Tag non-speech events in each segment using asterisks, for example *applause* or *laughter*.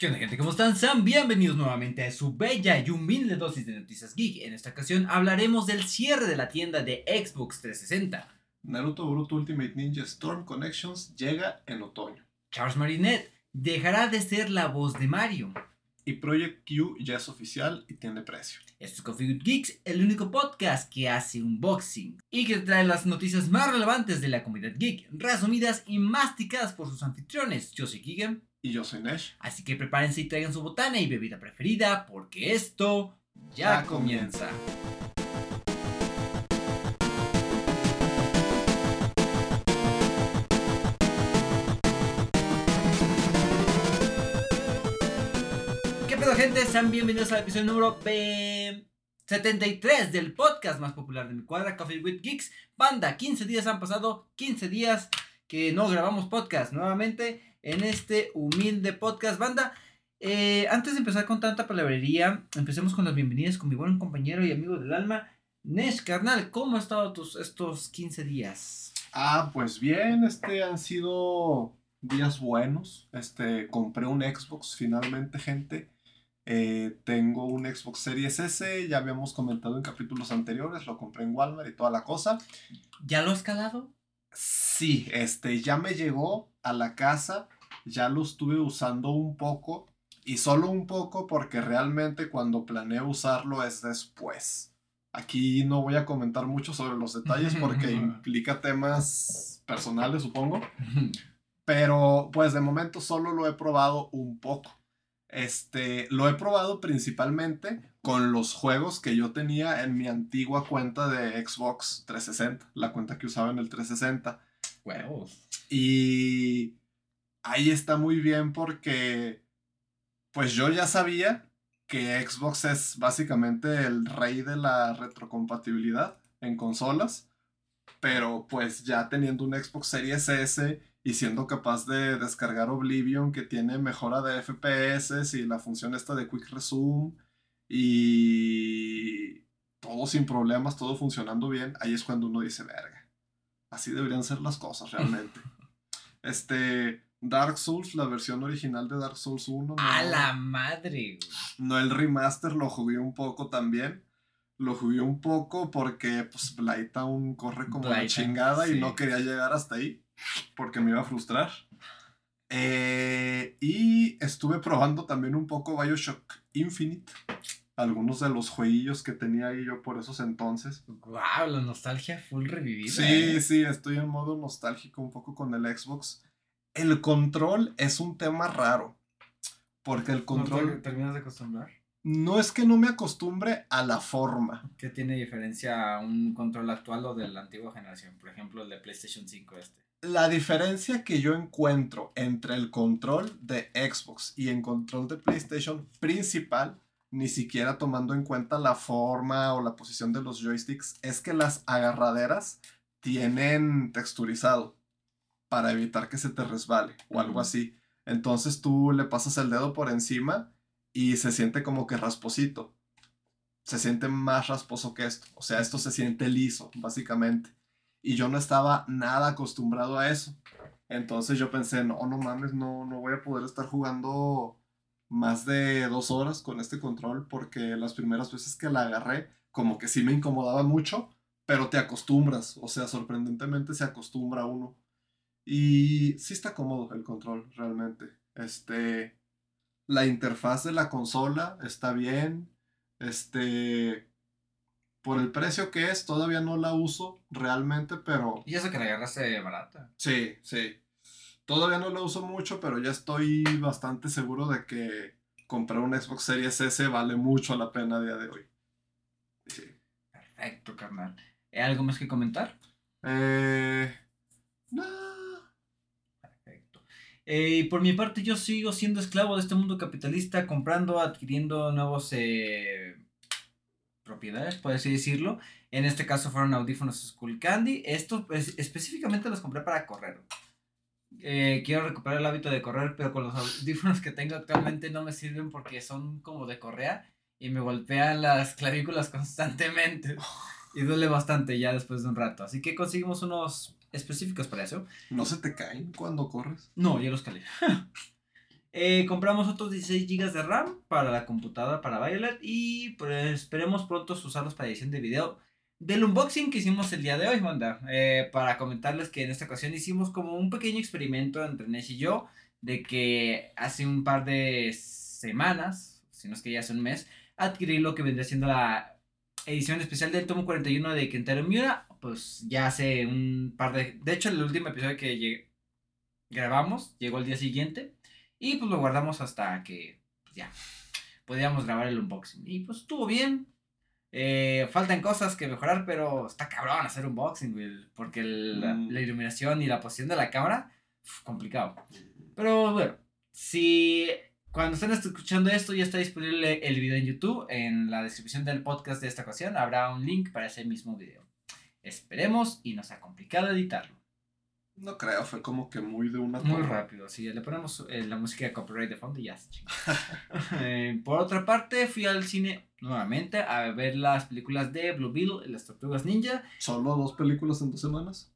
¿Qué onda gente? ¿Cómo están? Sean bienvenidos nuevamente a su bella y humilde dosis de noticias geek. En esta ocasión hablaremos del cierre de la tienda de Xbox 360. Naruto Boruto Ultimate Ninja Storm Connections llega en otoño. Charles Marinette dejará de ser la voz de Mario. Y Project Q ya es oficial y tiene precio. Esto es Coffee with Geeks, el único podcast que hace unboxing y que trae las noticias más relevantes de la comunidad geek, resumidas y masticadas por sus anfitriones. Yo soy Keegan. Y yo soy Nesh. Así que prepárense y traigan su botana y bebida preferida porque esto ya, Ya comienza. ¿Qué pedo gente? Sean bienvenidos al episodio número eh, 73 del podcast más popular de mi cuadra, Coffee with Geeks. Banda, 15 días han pasado, 15 días que no grabamos podcast nuevamente en este humilde podcast. Banda, eh, antes de empezar con tanta palabrería, empecemos con las bienvenidas con mi buen compañero y amigo del alma, Nesh, carnal, ¿cómo han estado tus, estos 15 días? Ah, pues bien, este han sido días buenos. Este, compré un Xbox finalmente, gente. Eh, tengo un Xbox Series S, ya habíamos comentado en capítulos anteriores, lo compré en Walmart y toda la cosa. ¿Ya lo has calado? Sí, este, ya me llegó a la casa, ya lo estuve usando un poco y solo un poco porque realmente cuando planeo usarlo es después. Aquí no voy a comentar mucho sobre los detalles porque *laughs* implica temas personales, supongo. Pero pues de momento solo lo he probado un poco. Este, lo he probado principalmente con los juegos que yo tenía en mi antigua cuenta de Xbox 360, la cuenta que usaba en el 360. Huevos. Y ahí está muy bien porque pues yo ya sabía que Xbox es básicamente el rey de la retrocompatibilidad en consolas, pero pues ya teniendo un Xbox Series S y siendo capaz de descargar Oblivion que tiene mejora de FPS y la función esta de Quick Resume y todo sin problemas, todo funcionando bien, ahí es cuando uno dice, verga, así deberían ser las cosas *laughs* realmente. este, Dark Souls, la versión original de Dark Souls 1. A no- la madre, no, el remaster lo jugué un poco también. Lo jugué un poco porque pues Blighttown corre como la chingada sí. y no quería llegar hasta ahí porque me iba a frustrar. Eh, y estuve probando también un poco Bioshock Infinite. Algunos de los jueguillos que tenía ahí yo por esos entonces. Wow, la nostalgia full revivida. Sí, ¿eh? sí, estoy en modo nostálgico un poco con el Xbox. El control es un tema raro. Porque el ¿No te control terminas de acostumbrar? no es que no me acostumbre a la forma. ¿Qué tiene diferencia a un control actual o de la antigua generación? Por ejemplo, el de PlayStation 5 este. La diferencia que yo encuentro entre el control de Xbox y el control de PlayStation principal, ni siquiera tomando en cuenta la forma o la posición de los joysticks, es que las agarraderas tienen texturizado para evitar que se te resbale o algo así. Entonces tú le pasas el dedo por encima y se siente como que rasposito. Se siente más rasposo que esto. O sea, esto se siente liso, básicamente. Y yo no estaba nada acostumbrado a eso. Entonces yo pensé, no, no mames, no, no voy a poder estar jugando más de dos horas con este control porque las primeras veces que la agarré, como que sí me incomodaba mucho, pero te acostumbras. O sea, sorprendentemente se acostumbra uno. Y sí está cómodo el control, realmente. Este, la interfaz de la consola está bien. Este, por el precio que es, todavía no la uso realmente, pero Y eso que la agarraste barata. sí, sí. Todavía no la uso mucho, pero ya estoy bastante seguro de que comprar un Xbox Series S vale mucho la pena a día de hoy. Sí. Perfecto, carnal. ¿Hay ¿Algo más que comentar? Eh, no. Perfecto. Eh, y por mi parte, yo sigo siendo esclavo de este mundo capitalista, comprando, adquiriendo nuevos eh, propiedades, por así decirlo. En este caso fueron audífonos Skull Candy. Estos pues, específicamente los compré para correr. Eh, quiero recuperar el hábito de correr, pero con los audífonos que tengo actualmente no me sirven porque son como de correa y me golpean las clavículas *laughs* constantemente. Y duele bastante ya después de un rato. Así que conseguimos unos específicos para eso. ¿No se te caen cuando corres? No, ya los calé. *laughs* Eh, compramos otros 16 GB de RAM para la computadora para Violet y pues esperemos pronto usarlos para edición de video del unboxing que hicimos el día de hoy, banda. Eh, para comentarles que en esta ocasión hicimos como un pequeño experimento entre Nesh y yo de que hace un par de semanas, si no es que ya hace un mes, adquirí lo que vendría siendo la edición especial del tomo 41 de Kentaro Miura, pues ya hace un par de... De hecho, el último episodio que grabamos llegó el día siguiente y pues lo guardamos hasta que ya podíamos grabar el unboxing. Y pues estuvo bien. Eh, faltan cosas que mejorar, pero está cabrón hacer unboxing, porque mm. la, iluminación y la posición de la cámara, complicado. Pero bueno, si cuando estén escuchando esto ya está disponible el video en YouTube, en la descripción del podcast de esta ocasión habrá un link para ese mismo video. Esperemos y nos ha complicado editarlo. No creo, fue como que muy de una Muy rápido, sí, le ponemos eh, la música de copyright de fondo y ya está *laughs* eh, Por otra parte, fui al cine nuevamente a ver las películas de Blue Beetle y las Tortugas Ninja. ¿Solo dos películas en dos semanas?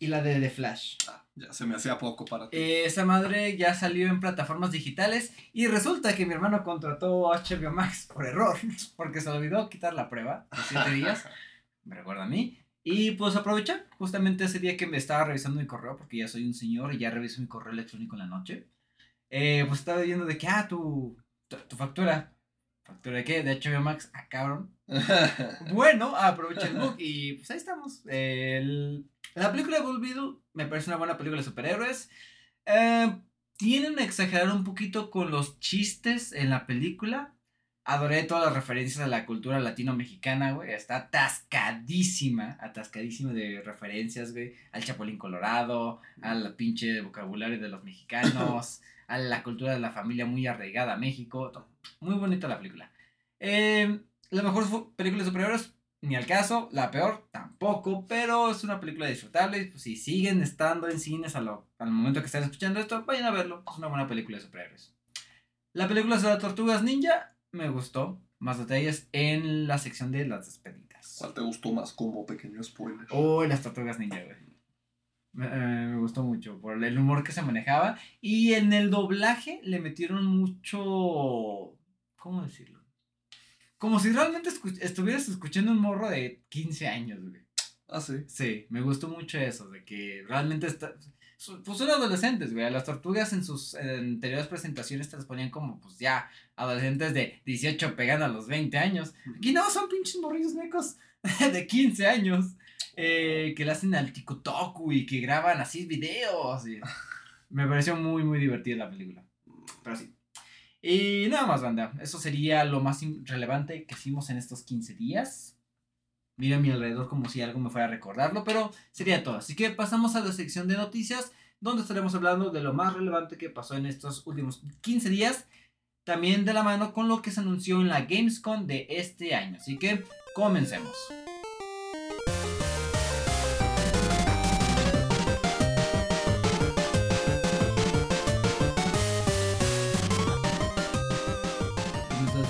Y la de The Flash. Ah, ya se me hacía poco para ti. Eh, esa madre ya salió en plataformas digitales y resulta que mi hermano contrató HBO Max por error, *laughs* porque se olvidó quitar la prueba de 7 días. *laughs* me recuerda a mí. Y pues aproveché justamente ese día que me estaba revisando mi correo, porque ya soy un señor y ya reviso mi correo electrónico en la noche. Eh, pues estaba viendo de que, ah, tu, tu, factura. ¿Factura de qué? De HBO Max. Ah, cabrón. *laughs* bueno, aproveché el book y pues ahí estamos. la película de Bull Beetle me parece una buena película de superhéroes. Eh, tienen a exagerar un poquito con los chistes en la película. Adoré todas las referencias a la cultura latino-mexicana, güey. Está atascadísima, atascadísima de referencias, güey. Al Chapulín Colorado, al pinche vocabulario de los mexicanos, *laughs* a la cultura de la familia muy arraigada a México. Muy bonita la película. Eh, la mejor película de superhéroes, ni al caso. La peor, tampoco. Pero es una película disfrutable. Pues, si siguen estando en cines al momento que están escuchando esto, vayan a verlo. Es una buena película de superhéroes. La película de las tortugas ninja me gustó. Más detalles en la sección de las despedidas. ¿Cuál te gustó más como pequeño spoiler? Oh, las tortugas ninja, güey. Me, eh, me, gustó mucho por el humor que se manejaba. Y en el doblaje le metieron mucho. ¿Cómo decirlo? Como si realmente estuvieras escuchando un morro de 15 años, güey. Ah, sí. Sí, me gustó mucho eso, de que realmente está pues son adolescentes, güey. Las tortugas en sus anteriores presentaciones te las ponían como, pues ya, adolescentes de 18 pegando a los 20 años. Aquí no, son pinches morrillos necos *laughs* de 15 años. Eh, que le hacen al TikTok y que graban así videos. *laughs* Me pareció muy, muy divertida la película. Pero sí. Y nada más, banda. Eso sería lo más relevante que hicimos en estos 15 días. Mira a mi alrededor como si algo me fuera a recordarlo, pero sería todo. Así que pasamos a la sección de noticias, donde estaremos hablando de lo más relevante que pasó en estos últimos 15 días, también de la mano con lo que se anunció en la Gamescom de este año. Así que comencemos.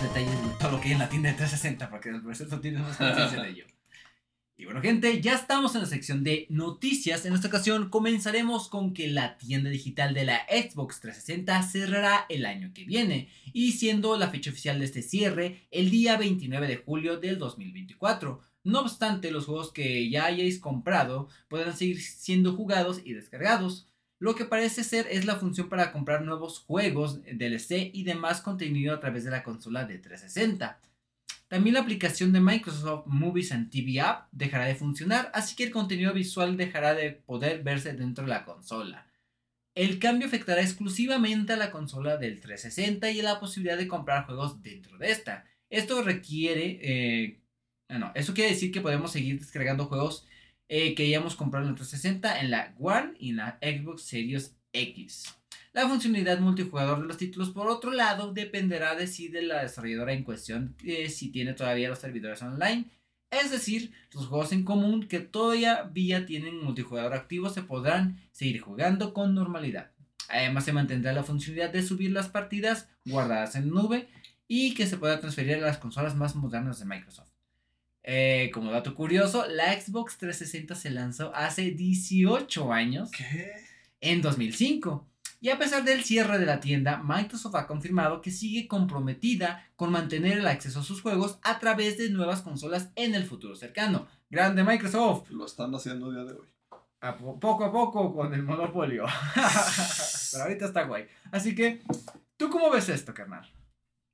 Detalles de todo lo que hay en la tienda de 360, porque al parecer no tienes más conciencia de ello. Y bueno gente, ya estamos en la sección de noticias. En esta ocasión comenzaremos con que la tienda digital de la Xbox 360 cerrará el año que viene y siendo la fecha oficial de este cierre el día 29 de julio del 2024. No obstante, los juegos que ya hayáis comprado podrán seguir siendo jugados y descargados. Lo que parece ser es la función para comprar nuevos juegos, DLC y demás contenido a través de la consola de 360. También la aplicación de Microsoft Movies and TV App dejará de funcionar, así que el contenido visual dejará de poder verse dentro de la consola. El cambio afectará exclusivamente a la consola del 360 y a la posibilidad de comprar juegos dentro de esta. Esto requiere... Eh, eso quiere decir que podemos seguir descargando juegos eh, que hayamos comprado en el 360 en la One y en la Xbox Series X. La funcionalidad multijugador de los títulos, por otro lado, dependerá de si de la desarrolladora en cuestión eh, si tiene todavía los servidores online. Es decir, los juegos en común que todavía tienen multijugador activo se podrán seguir jugando con normalidad. Además se mantendrá la funcionalidad de subir las partidas guardadas en nube y que se pueda transferir a las consolas más modernas de Microsoft. Eh, como dato curioso, la Xbox 360 se lanzó hace 18 años. ¿Qué? En 2005 Y a pesar del cierre de la tienda, Microsoft ha confirmado que sigue comprometida con mantener el acceso a sus juegos a través de nuevas consolas en el futuro cercano. Grande Microsoft. Lo están haciendo día de hoy. A po- poco a poco con el monopolio. *laughs* Pero ahorita está guay. Así que, ¿tú cómo ves esto, carnal?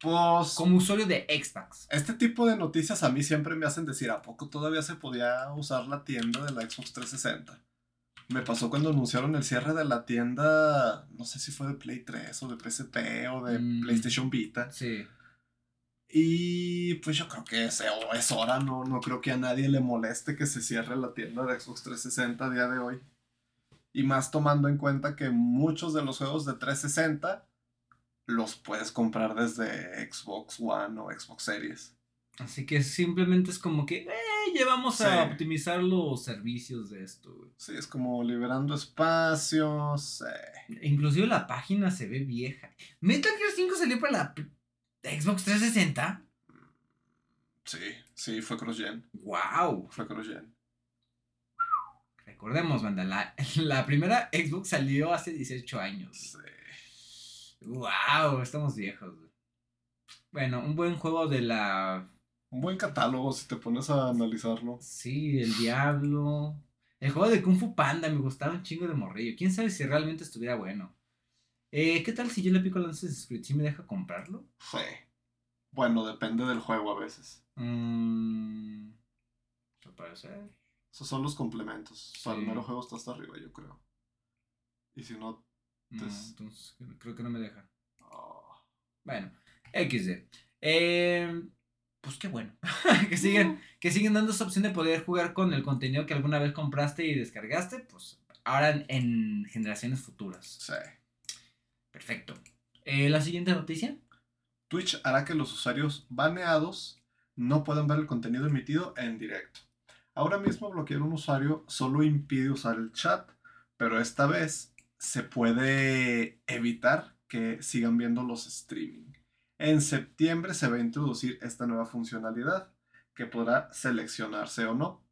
Pues Como usuario de Xbox. este tipo de noticias a mí siempre me hacen decir, ¿a poco todavía se podía usar la tienda de la Xbox 360? Me pasó cuando anunciaron el cierre de la tienda, no sé si fue de Play 3 o de PSP o de Mm. PlayStation Vita. Sí. Y pues yo creo que es, o es hora, no, no creo que a nadie le moleste que se cierre la tienda de Xbox 360 a día de hoy. Y más tomando en cuenta que muchos de los juegos de 360 los puedes comprar desde Xbox One o Xbox Series. Así que simplemente es como que, eh, ya vamos a optimizar los servicios de esto, güey. Sí, es como liberando espacios. eh. Inclusive la página se ve vieja. Metal Gear 5 salió para la Xbox 360. Sí, sí, fue cross-gen. ¡Wow! Fue cross-gen. Recordemos, banda, la, *laughs* la primera Xbox salió hace 18 años. Sí. ¡Wow! Estamos viejos. güey. Bueno, un buen juego de la... Un buen catálogo si te pones a analizarlo. Sí, el Diablo. El juego de Kung Fu Panda me gustaba un chingo de morrillo. ¿Quién sabe si realmente estuviera bueno? Eh, ¿Qué tal si yo le pico el Assassin's Creed? ¿Sí me deja comprarlo? Sí. Bueno, depende del juego a veces. Mmm... ¿Qué puede ser? Esos son los complementos. Para el mero juego está hasta arriba, yo creo. Y si no, No, Entonces- entonces creo que no me deja. ah, Bueno, XD. Eh, pues qué bueno. *laughs* que, siguen, que siguen dando esa opción de poder jugar con el contenido que alguna vez compraste y descargaste. Pues ahora en, en generaciones futuras. sí. Perfecto. Eh, La siguiente noticia. Twitch hará que los usuarios baneados no puedan ver el contenido emitido en directo. Ahora mismo bloquear un usuario solo impide usar el chat, pero esta vez se puede evitar que sigan viendo los streaming. En septiembre se va a introducir esta nueva funcionalidad que podrá seleccionarse o no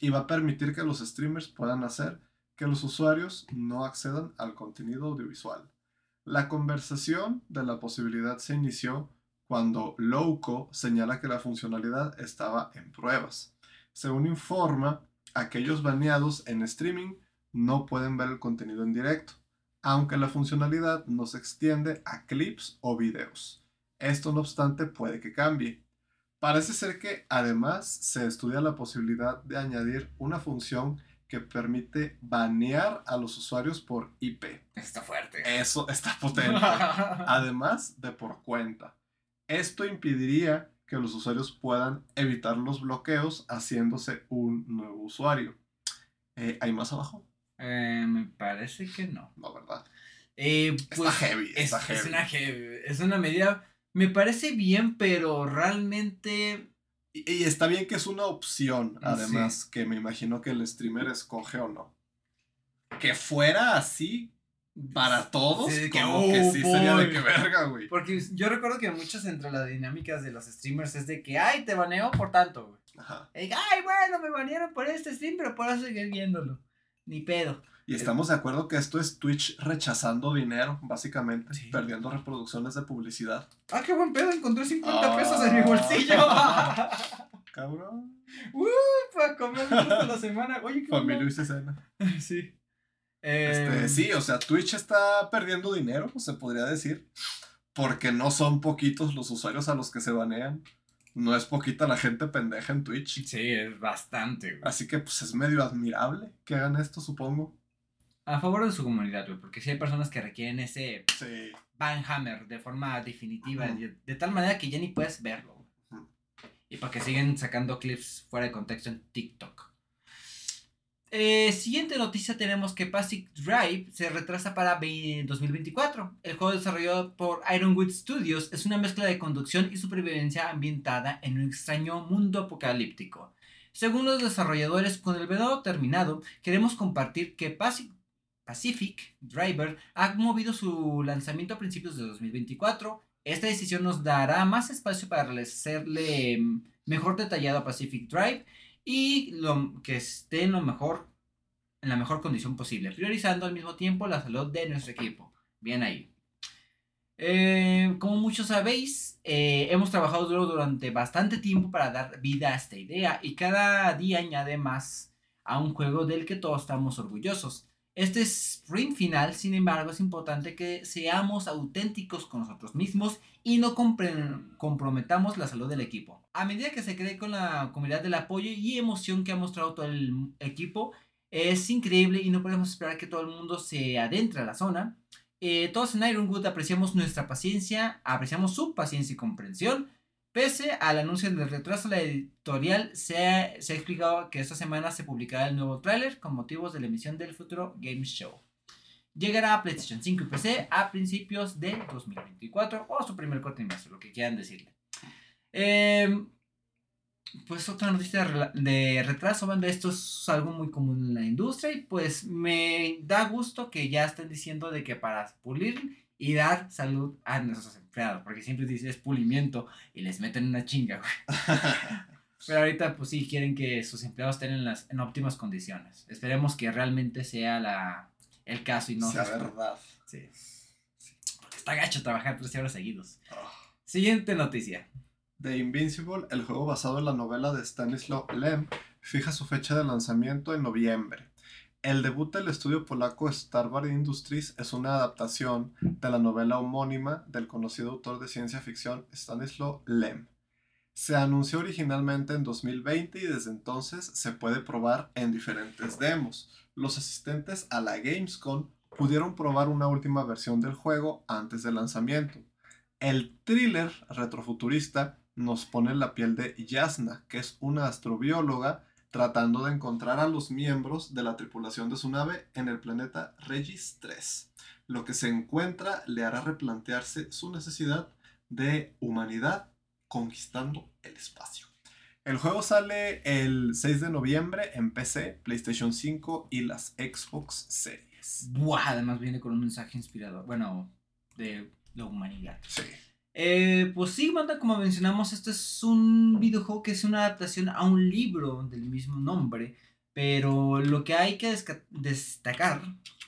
y va a permitir que los streamers puedan hacer que los usuarios no accedan al contenido audiovisual. La conversación de la posibilidad se inició cuando Loco señala que la funcionalidad estaba en pruebas. Según informa, aquellos baneados en streaming no pueden ver el contenido en directo, aunque la funcionalidad no se extiende a clips o videos. Esto no obstante puede que cambie. Parece ser que además se estudia la posibilidad de añadir una función que permite banear a los usuarios por IP. Está fuerte. Eso está potente. *laughs* Además de por cuenta. Esto impediría que los usuarios puedan evitar los bloqueos haciéndose un nuevo usuario. Eh, ¿Hay más abajo? Eh, me parece que no. No, ¿verdad? Eh, pues, está heavy, es, está es heavy. una heavy- es una medida. Me parece bien, pero realmente. Y, y está bien que es una opción, Sí. además, que me imagino que el streamer escoge o no. Que fuera así para todos, Sí, que, como que oh, sí sería de que verga, güey. Porque yo recuerdo que muchas entre las dinámicas de los streamers es de que, ay, te baneo por tanto, güey. Ajá. Y, ay, bueno, me banearon por este stream, pero puedo seguir viéndolo. Ni pedo. Y estamos de acuerdo que esto es Twitch rechazando dinero, básicamente, Sí. perdiendo reproducciones de publicidad. Ah, qué buen pedo, encontré 50 Ah. pesos en mi bolsillo. *laughs* Cabrón. uh, para comer toda la semana. Oye, qué Familia y cena. Sí. Este, Eh, sí, o sea, Twitch está perdiendo dinero, se podría decir. Porque no son poquitos los usuarios a los que se banean. No es poquita la gente pendeja en Twitch. Sí, es bastante, güey. Así que pues es medio admirable que hagan esto, supongo. A favor de su comunidad, güey, porque sí hay personas que requieren ese Sí. banhammer de forma definitiva, de, de tal manera que ya ni puedes verlo. güey. Y para que sigan sacando clips fuera de contexto en TikTok. Eh, siguiente noticia tenemos que Pacific Drive se retrasa para ve- 2024. El juego desarrollado por Ironwood Studios es una mezcla de conducción y supervivencia ambientada en un extraño mundo apocalíptico. Según los desarrolladores, con el video terminado, queremos compartir que Pacific Pacific Driver ha movido su lanzamiento a principios de 2024. Esta decisión nos dará más espacio para hacerle mm, mejor detallado a Pacific Drive y lo, que esté en lo mejor en la mejor condición posible, priorizando al mismo tiempo la salud de nuestro equipo. Bien ahí. Eh, como muchos sabéis, eh, hemos trabajado duro durante bastante tiempo para dar vida a esta idea y cada día añade más a un juego del que todos estamos orgullosos. Este sprint final, sin embargo, es importante que seamos auténticos con nosotros mismos y no comprometamos la salud del equipo. A medida que se cree con la comunidad del apoyo y emoción que ha mostrado todo el equipo, es increíble y no podemos esperar que todo el mundo se adentre a la zona. Eh, todos en Ironwood apreciamos nuestra paciencia, apreciamos su paciencia y comprensión. Pese al anuncio del retraso, la editorial se ha, explicado que esta semana se publicará el nuevo tráiler con motivos de la emisión del futuro Game Show. Llegará a PlayStation 5 y PC a principios de 2024 o su primer corte lo que quieran decirle. Em, pues otra noticia de retraso, banda, esto es algo muy común en la industria y pues me da gusto que ya estén diciendo de que para pulir y dar salud a nuestros empleados, porque siempre dices pulimiento y les meten una chinga, *laughs* Pero ahorita pues sí quieren que sus empleados estén en, las, en óptimas condiciones. Esperemos que realmente sea la, el caso y no sea verdad. Sí. Porque está gacho trabajar 13 horas seguidos. Ah. Siguiente noticia. The Invincible, el juego basado en la novela de Stanislaw Lem, fija su fecha de lanzamiento en noviembre. El debut del estudio polaco Starboard Industries es una adaptación de la novela homónima del conocido autor de ciencia ficción Stanislaw Lem. Se anunció originalmente en 2020 y desde entonces se puede probar en diferentes demos. Los asistentes a la Gamescom pudieron probar una última versión del juego antes del lanzamiento. El thriller retrofuturista nos pone en la piel de Yasna, que es una astrobióloga tratando de encontrar a los miembros de la tripulación de su nave en el planeta Regis 3. Lo que se encuentra le hará replantearse su necesidad de humanidad conquistando el espacio. El juego sale el 6 de noviembre en PC, PlayStation 5 y las Xbox Series. Buah, además viene con un mensaje inspirador, bueno, de la humanidad. Sí. Eh, pues sí, manda, como mencionamos, este es un videojuego que es una adaptación a un libro del mismo nombre. Pero lo que hay que destacar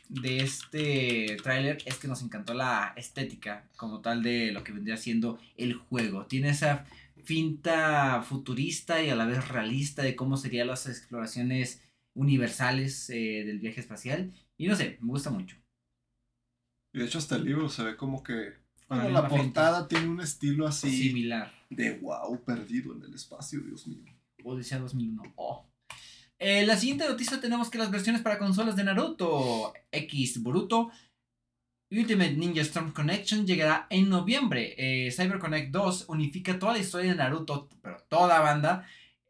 de este tráiler es que nos encantó la estética como tal de lo que vendría siendo el juego. Tiene esa finta futurista y a la vez realista de cómo serían las exploraciones universales eh, del viaje espacial. Y no sé, me gusta mucho. Y de hecho hasta el libro se ve como que la portada tiene un estilo así. Similar. De wow, perdido en el espacio, Dios mío. Odisea 2001. Oh. Eh, la siguiente noticia tenemos que las versiones para consolas de Naruto X Boruto Ultimate Ninja Storm Connection llegará en noviembre. Eh, Cyber Connect 2 unifica toda la historia de Naruto, pero toda banda,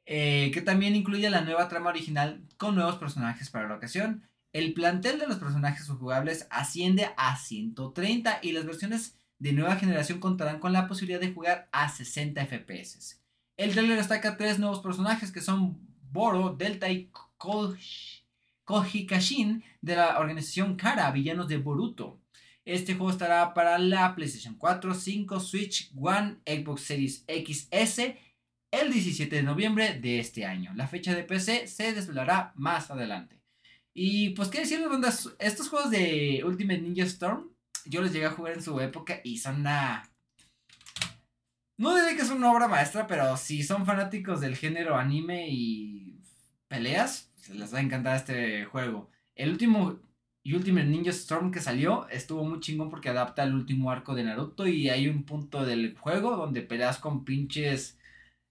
eh, que también incluye la nueva trama original con nuevos personajes para la ocasión. El plantel de los personajes jugables asciende a 130 y las versiones de nueva generación contarán con la posibilidad de jugar a 60 FPS. El trailer destaca tres nuevos personajes que son Boro, Delta y Koji Kashin de la organización Kara, villanos de Boruto. Este juego estará para la PlayStation 4, 5, Switch, One, Xbox Series XS el 17 de noviembre de este año. La fecha de PC se desvelará más adelante. Y pues qué decir, bandas, estos juegos de Ultimate Ninja Storm yo los llegué a jugar en su época y son una... No diré que es una obra maestra, pero si son fanáticos del género anime y peleas, se les va a encantar este juego. El último Ultimate Ninja Storm que salió estuvo muy chingón porque adapta al último arco de Naruto y hay un punto del juego donde peleas con pinches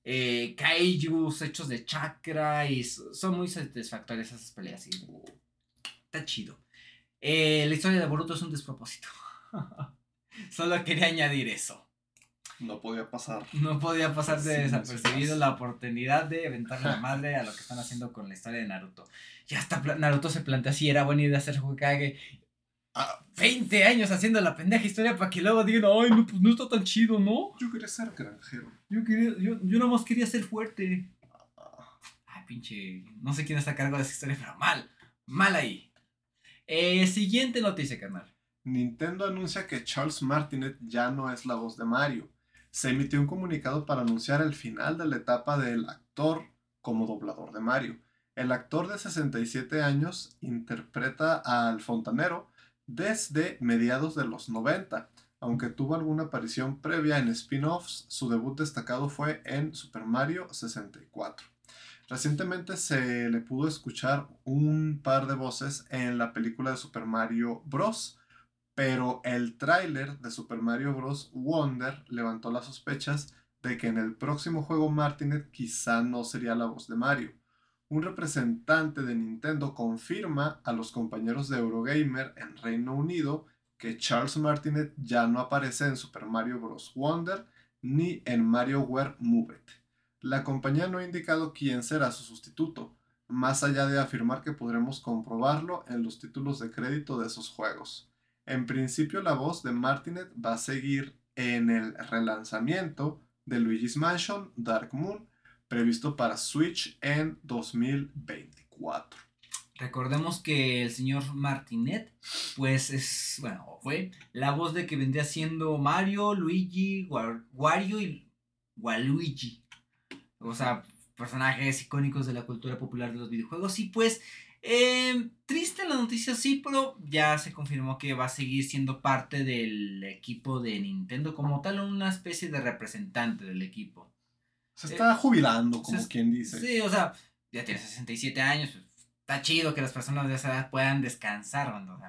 eh, kaijus hechos de chakra y son muy satisfactorias esas peleas. está chido. Eh, la historia de Boruto es un despropósito. *laughs* Solo quería añadir eso. No podía pasar. No podía pasar de desapercibido la oportunidad de aventar la madre a lo que están haciendo con la historia de Naruto. Ya hasta Naruto se plantea si era buena idea hacer Hokage. 20 años haciendo la pendeja historia para que luego digan, ay, no, pues no está tan chido, ¿no? Yo quería ser granjero. Yo, quería, yo, yo nada más quería ser fuerte. Ay, pinche. No sé quién está a cargo de esa historia, pero mal. Mal ahí. Eh, siguiente noticia, carnal. Nintendo anuncia que Charles Martinet ya no es la voz de Mario. Se emitió un comunicado para anunciar el final de la etapa del actor como doblador de Mario. El actor de 67 años interpreta al fontanero, desde mediados de los 90. Aunque tuvo alguna aparición previa en spin-offs, su debut destacado fue en Super Mario 64. Recientemente se le pudo escuchar un par de voces en la película de Super Mario Bros. Pero el tráiler de Super Mario Bros. Wonder levantó las sospechas de que en el próximo juego Martinet quizá no sería la voz de Mario. Un representante de Nintendo confirma a los compañeros de Eurogamer en Reino Unido que Charles Martinet ya no aparece en Super Mario Bros. Wonder ni en Mario WarioWare Move It. La compañía no ha indicado quién será su sustituto, más allá de afirmar que podremos comprobarlo en los títulos de crédito de esos juegos. En principio la voz de Martinet va a seguir en el relanzamiento de Luigi's Mansion Dark Moon, previsto para Switch en 2024. Recordemos que el señor Martinet, pues es, bueno, fue la voz de que vendría siendo Mario, Luigi, Wario y Waluigi o sea, personajes icónicos de la cultura popular de los videojuegos. Y pues, eh, triste la noticia, sí, pero ya se confirmó que va a seguir siendo parte del equipo de Nintendo como tal, una especie de representante del equipo. Se está jubilando, como quien dice. Sí, o sea, ya tiene 67 años. Pues, está chido que las personas de esa edad puedan descansar. O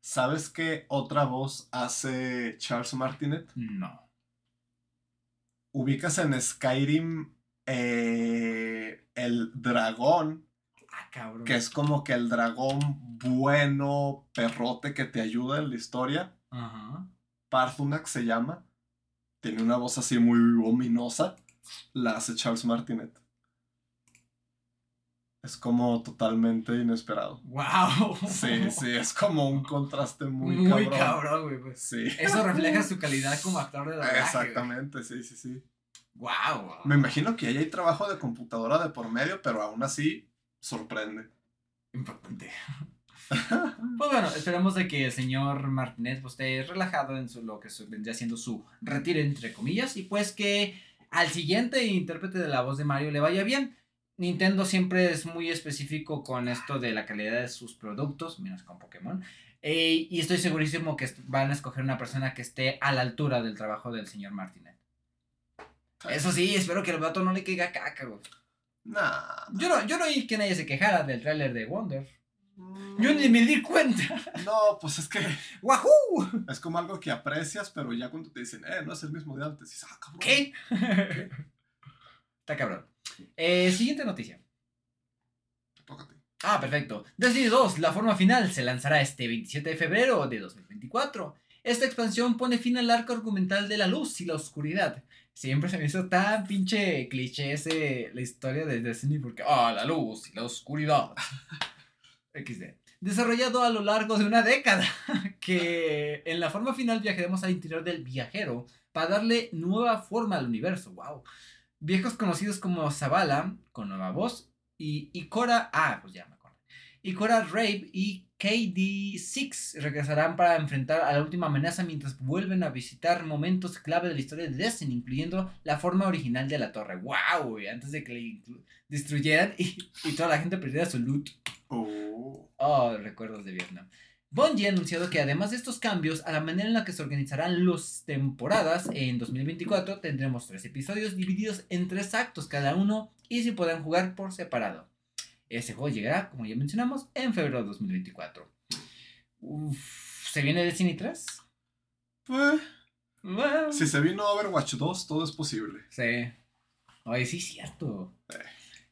¿Sabes qué otra voz hace Charles Martinet? No. Ubicas en Skyrim eh, el dragón. Que es como que el dragón bueno, perrote que te ayuda en la historia. Ajá. Parthunac se llama. Tiene una voz así muy ominosa. La hace Charles Martinet. Es como totalmente inesperado. ¡Wow! Sí, sí, es como un contraste muy, muy cabrón. güey. Pues. Sí. Eso refleja su calidad como *laughs* actor de doblaje. Exactamente, sí, sí, sí. Wow. Me imagino que ahí hay trabajo de computadora de por medio, pero aún así sorprende. Importante. *laughs* pues bueno, esperamos de que el señor Martínez pues, esté relajado en su, lo que vendría siendo su retiro, entre comillas, y pues que al siguiente intérprete de la voz de Mario le vaya bien. Nintendo siempre es muy específico con esto de la calidad de sus productos, menos con Pokémon. Eh, y estoy segurísimo que van a escoger una persona que esté a la altura del trabajo del señor Martínez. Eso sí, espero que el vato no le caiga caca, güey. Nah. Yo no, yo no oí que nadie se quejara del tráiler de Wonder. Yo ni me di cuenta. No, pues es que. *laughs* ¡Wahoo! Es como algo que aprecias, pero ya cuando te dicen, eh, no es el mismo de antes, dices, ah, cabrón. ¿Qué? Está cabrón. Eh, siguiente noticia. Tócate. Ah, perfecto. Destiny 2, la forma final, se lanzará este 27 de febrero de 2024. Esta expansión pone fin al arco argumental de la luz y la oscuridad, Siempre se me hizo tan pinche cliché ese, la historia de Destiny porque, ah, la luz y la oscuridad. *laughs* XD. Desarrollado a lo largo de una década, *laughs* que en la forma final viajaremos al interior del viajero para darle nueva forma al universo. ¡Wow! Viejos conocidos como Zavala, con nueva voz, y Ikora, ah, pues ya acuerdo. Ikora Rave y KD6 regresarán para enfrentar a la última amenaza mientras vuelven a visitar momentos clave de la historia de Destiny, incluyendo la forma original de la torre. ¡Wow! Antes de que la destruyeran y, toda la gente perdiera su loot. Oh. oh, recuerdos de Vietnam. Bungie ha anunciado que además de estos cambios a la manera en la que se organizarán las temporadas en 2024, tendremos tres episodios divididos en tres actos cada uno y se podrán jugar por separado. Ese juego llegará, como ya mencionamos, en febrero de 2024. ¿Se viene Destiny 3? Pues. Si se vino Overwatch 2, todo es posible. Sí. Oye, sí, cierto.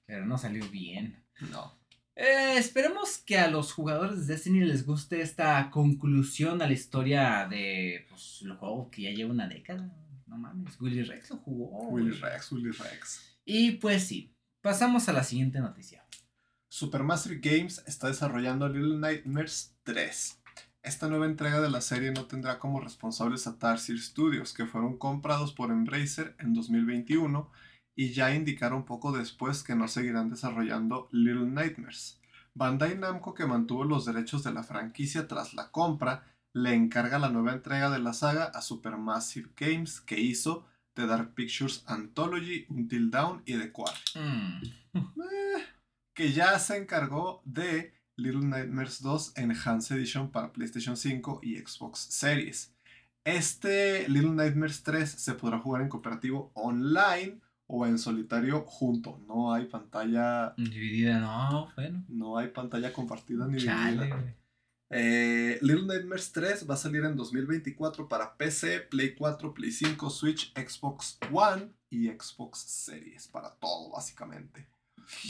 Pero no salió bien. No. Eh, esperemos que a los jugadores de Destiny les guste esta conclusión a la historia de pues, el juego que ya lleva una década. No mames, Willy Rex lo jugó. Willy Rex, Willy Rex. Y pues sí, pasamos a la siguiente noticia. Supermassive Games está desarrollando Little Nightmares 3. Esta nueva entrega de la serie no tendrá como responsables a Tarsier Studios, que fueron comprados por Embracer en 2021 y ya indicaron poco después que no seguirán desarrollando Little Nightmares. Bandai Namco, que mantuvo los derechos de la franquicia tras la compra, le encarga la nueva entrega de la saga a Supermassive Games, que hizo The Dark Pictures Anthology, Until Dawn y The Quarry. Mm. Eh, que ya se encargó de Little Nightmares 2 Enhanced Edition para PlayStation 5 y Xbox Series. Este Little Nightmares 3 se podrá jugar en cooperativo online o en solitario junto. No hay pantalla dividida, no, bueno. No hay pantalla compartida ni dividida. Eh, Little Nightmares 3 va a salir en 2024 para PC, Play 4, Play 5, Switch, Xbox One y Xbox Series. Para todo, básicamente.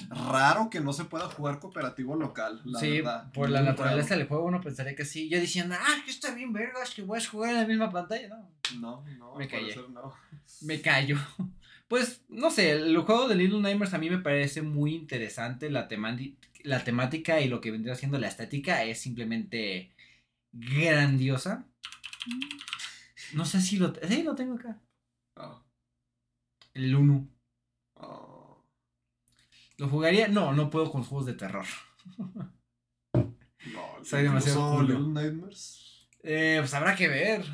Raro que no se pueda jugar cooperativo local, la sí, por la naturaleza del juego uno pensaría que sí. Yo diciendo, ah, que está bien vergas, que voy a jugar en la misma pantalla. No, no, no me callé. No. Me callo. *laughs* Pues, no sé, el juego de Little Nightmares a mí me parece muy interesante. La, la temática y lo que vendría siendo la estética es simplemente grandiosa. No sé si lo... Sí, lo tengo acá. Ah. El 1. ¿Lo jugaría? No, no puedo con juegos de terror. no, *laughs* Soy demasiado Little Nightmares? Eh, pues habrá que ver.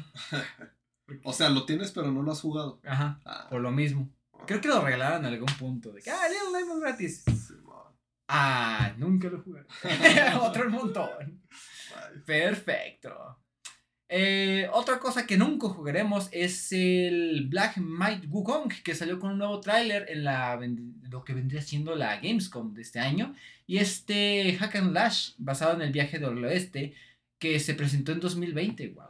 *laughs* o sea, lo tienes pero no lo has jugado. Ajá. Ah. Por lo mismo. Creo que lo regalaron en algún punto. De que, ah, Little Nightmares gratis. ah, nunca lo jugué. *laughs* Otro montón. Perfecto. Eh, otra cosa que nunca jugaremos es el Black Might Wukong, que salió con un nuevo tráiler en la lo que vendría siendo la Gamescom de este año. Y este Hack and Lash, basado en el viaje del oeste, que se presentó en 2020. Wow.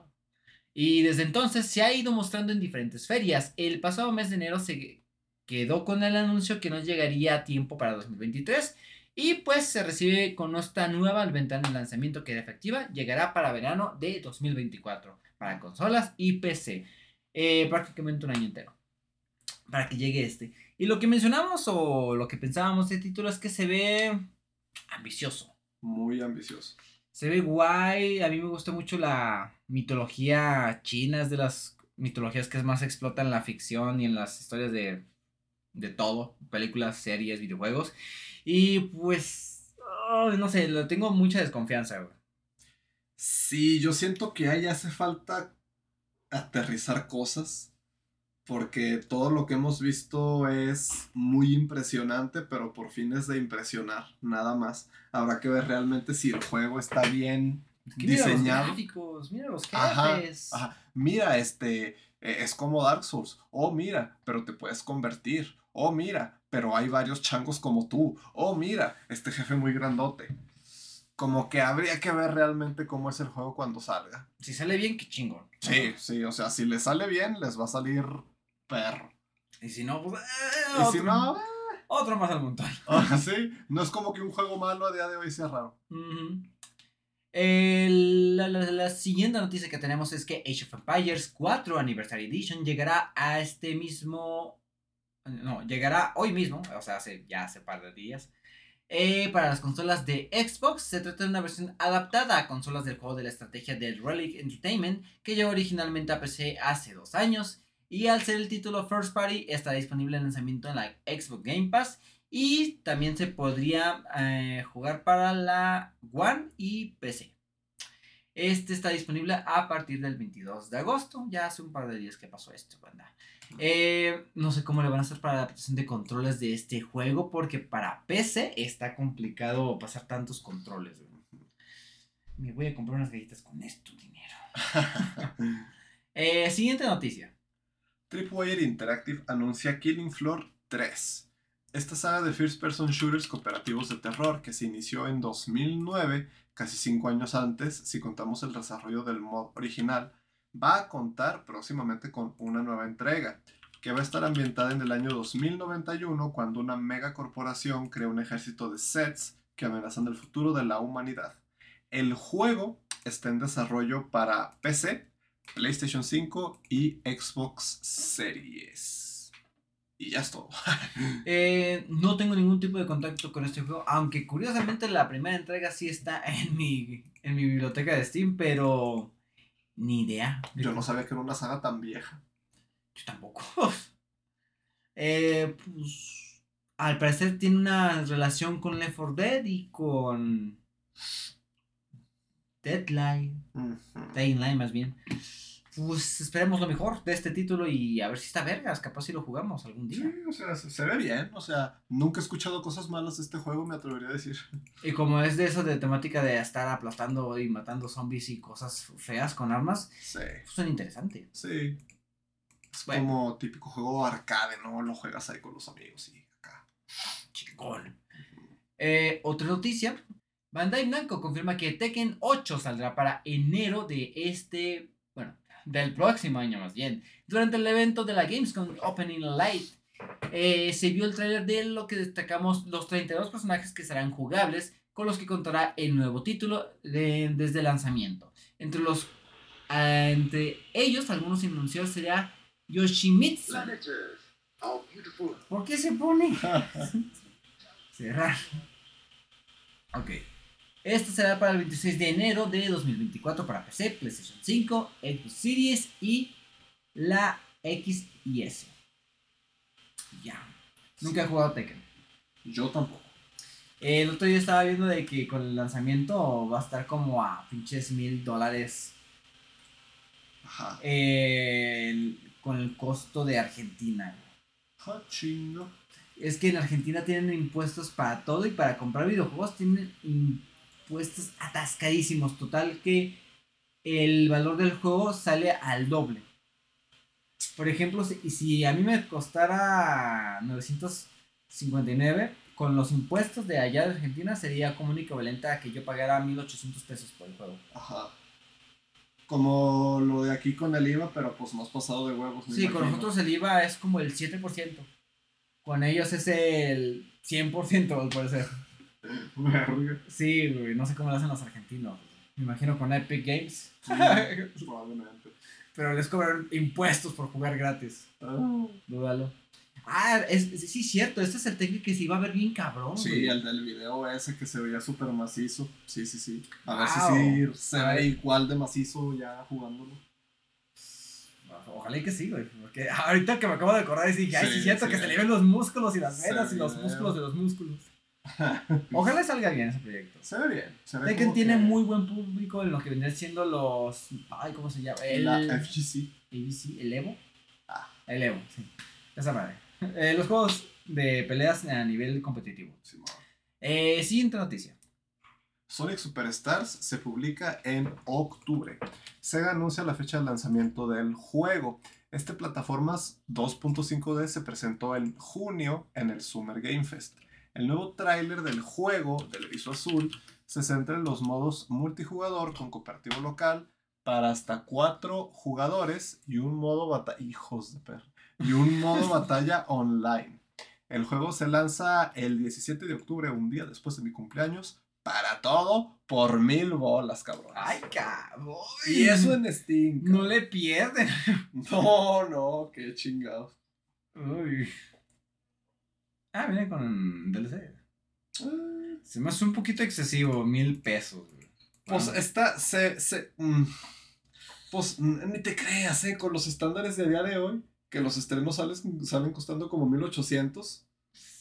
Y desde entonces se ha ido mostrando en diferentes ferias. El pasado mes de enero se quedó con el anuncio que no llegaría a tiempo para 2023 y pues se recibe con esta nueva ventana de lanzamiento que de efectiva llegará para verano de 2024 para consolas y PC. Eh, prácticamente un año entero. Para que llegue este. Y lo que mencionamos o lo que pensábamos de título es que se ve ambicioso. Muy ambicioso. Se ve guay. A mí me gusta mucho la mitología china. Es de las mitologías que más explotan en la ficción y en las historias de, de todo. Películas, series, videojuegos. Y pues, no sé, lo tengo mucha desconfianza, güey. Sí, yo siento que ahí hace falta aterrizar cosas. Porque todo lo que hemos visto es muy impresionante, pero por fines de impresionar, nada más. Habrá que ver realmente si el juego está bien diseñado. Mira los mira los jefes. Ajá, Mira, este, e, es como Dark Souls. Oh, mira, pero te puedes convertir. Oh, mira, pero hay varios changos como tú. Oh, mira, este jefe muy grandote. Como que habría que ver realmente cómo es el juego cuando salga. Si sale bien, qué chingón. Sí, sí, o sea, si le sale bien, les va a salir perro. Y si no, pues. Eh, y si no, eh. otro más al montón. *laughs* Ah, sí, no es como que un juego malo a día de hoy sea raro. la, la, siguiente noticia que tenemos es que Age of Empires 4 Anniversary Edition llegará a este mismo no, llegará hoy mismo, o sea, hace, ya hace par de días. Eh, para las consolas de Xbox se trata de una versión adaptada a consolas del juego de la estrategia del Relic Entertainment que llegó originalmente a PC hace dos años y al ser el título First Party está disponible en lanzamiento en la Xbox Game Pass y también se podría eh, jugar para la One y PC. Este está disponible a partir del 22 de agosto, ya hace un par de días que pasó esto, banda. Eh, no sé cómo le van a hacer para la adaptación de controles de este juego, porque para PC está complicado pasar tantos controles. Me voy a comprar unas galletas con esto dinero. *laughs* Eh, siguiente noticia. Tripwire Interactive anuncia Killing Floor 3. Esta saga de first person shooters cooperativos de terror que se inició en 2009, casi 5 años antes, si contamos el desarrollo del mod original, va a contar próximamente con una nueva entrega, que va a estar ambientada en el año 2091 cuando una megacorporación crea un ejército de sets que amenazan el futuro de la humanidad. El juego está en desarrollo para PC, PlayStation 5 y Xbox Series. Y ya es todo. *laughs* Eh, no tengo ningún tipo de contacto con este juego, aunque curiosamente la primera entrega sí está en mi, en mi biblioteca de Steam, pero ni idea. Yo no sabía que era una saga tan vieja. Yo tampoco. *laughs* eh, pues. Al parecer tiene una relación con Left 4 Dead y con. Deadline. Uh Line más bien. Pues esperemos lo mejor de este título y a ver si está vergas, capaz si lo jugamos algún día. Sí, o sea, se, se ve bien. O sea, nunca he escuchado cosas malas de este juego, me atrevería a decir. Y como es de eso de temática de estar aplastando y matando zombies y cosas feas con armas, Sí, pues suena interesante. sí. Es Bueno. como típico juego arcade, ¿no? Lo juegas ahí con los amigos y acá. Chingón. Eh, otra noticia. Bandai Namco confirma que Tekken 8 saldrá para enero de este, del próximo año más bien. Durante el evento de la Gamescom Opening Light, eh, se vio el tráiler de lo que destacamos los 32 personajes que serán jugables, con los que contará el nuevo título de- desde el lanzamiento. Entre los, ah, entre ellos, algunos anunciados será Yoshimitsu. ¿Por qué se pone? *laughs* Cerrar. Ok. Esto será para el 26 de enero de 2024 para PC, PlayStation 5, Xbox Series y la X y S. Ya. Nunca he jugado Tekken. Yo tampoco. El otro día estaba viendo de que con el lanzamiento va a estar como a pinches mil dólares Ajá. eh, con el costo de Argentina. Ja, chingo. Es que en Argentina tienen impuestos para todo y para comprar videojuegos tienen impuestos atascadísimos. Total que el valor del juego sale al doble. Por ejemplo, si, si a mí me costara 959, con los impuestos de allá de Argentina sería como un equivalente a que yo pagara 1800 pesos por el juego. Ajá. Como lo de aquí con el IVA, pero pues más pasado de huevos. Sí, con nosotros el IVA es como el 7%. Con ellos es el 100% al parecer. *laughs* Sí, güey, no sé cómo lo hacen los argentinos. Me imagino con Epic Games. *laughs* Probablemente. Pero les cobran impuestos por jugar gratis. Ah. Dúdalo. Ah, es, es- sí, cierto. Este es el técnico que se iba a ver bien cabrón. Sí, güey. el del video ese que se veía súper macizo. Sí, sí, sí. A Wow. ver si sí se ve igual de macizo ya jugándolo. Ojalá y que sí, güey. Porque ahorita que me acabo de acordar, dije, ay, sí, Sí, es cierto sí. que se le ven los músculos y las venas y los músculos de los músculos. *laughs* Ojalá salga bien ese proyecto. Se ve bien. Se ve Tekken tiene que muy buen público en lo que vendrían siendo los. Ay, ¿cómo se llama? El. La FGC. ABC, el Evo. Ah. El Evo, sí. Esa madre. *laughs* Eh, los juegos de peleas a nivel competitivo. Simón. Eh, siguiente noticia. Sonic Superstars se publica en octubre. Sega anuncia la fecha de lanzamiento del juego. Este plataformas 2.5D se presentó en junio en el Summer Game Fest. El nuevo tráiler del juego, del erizo azul, se centra en los modos multijugador con cooperativo local para hasta cuatro jugadores y un modo batalla. Hijos de perro. Y un modo *laughs* batalla online. El juego se lanza el 17 de octubre, un día después de mi cumpleaños, para todo por mil bolas, cabrón. Ay, cabrón. Y eso en Steam. No le pierden. *laughs* No, no, qué chingados. Uy. Ah, viene con DLC. Ah, Se me hace un poquito excesivo, mil pesos. güey. Pues Bueno, está, se, se, mm, pues mm, ni te creas, eh, con los estándares de día de hoy, que los estrenos salen, salen costando como 1800,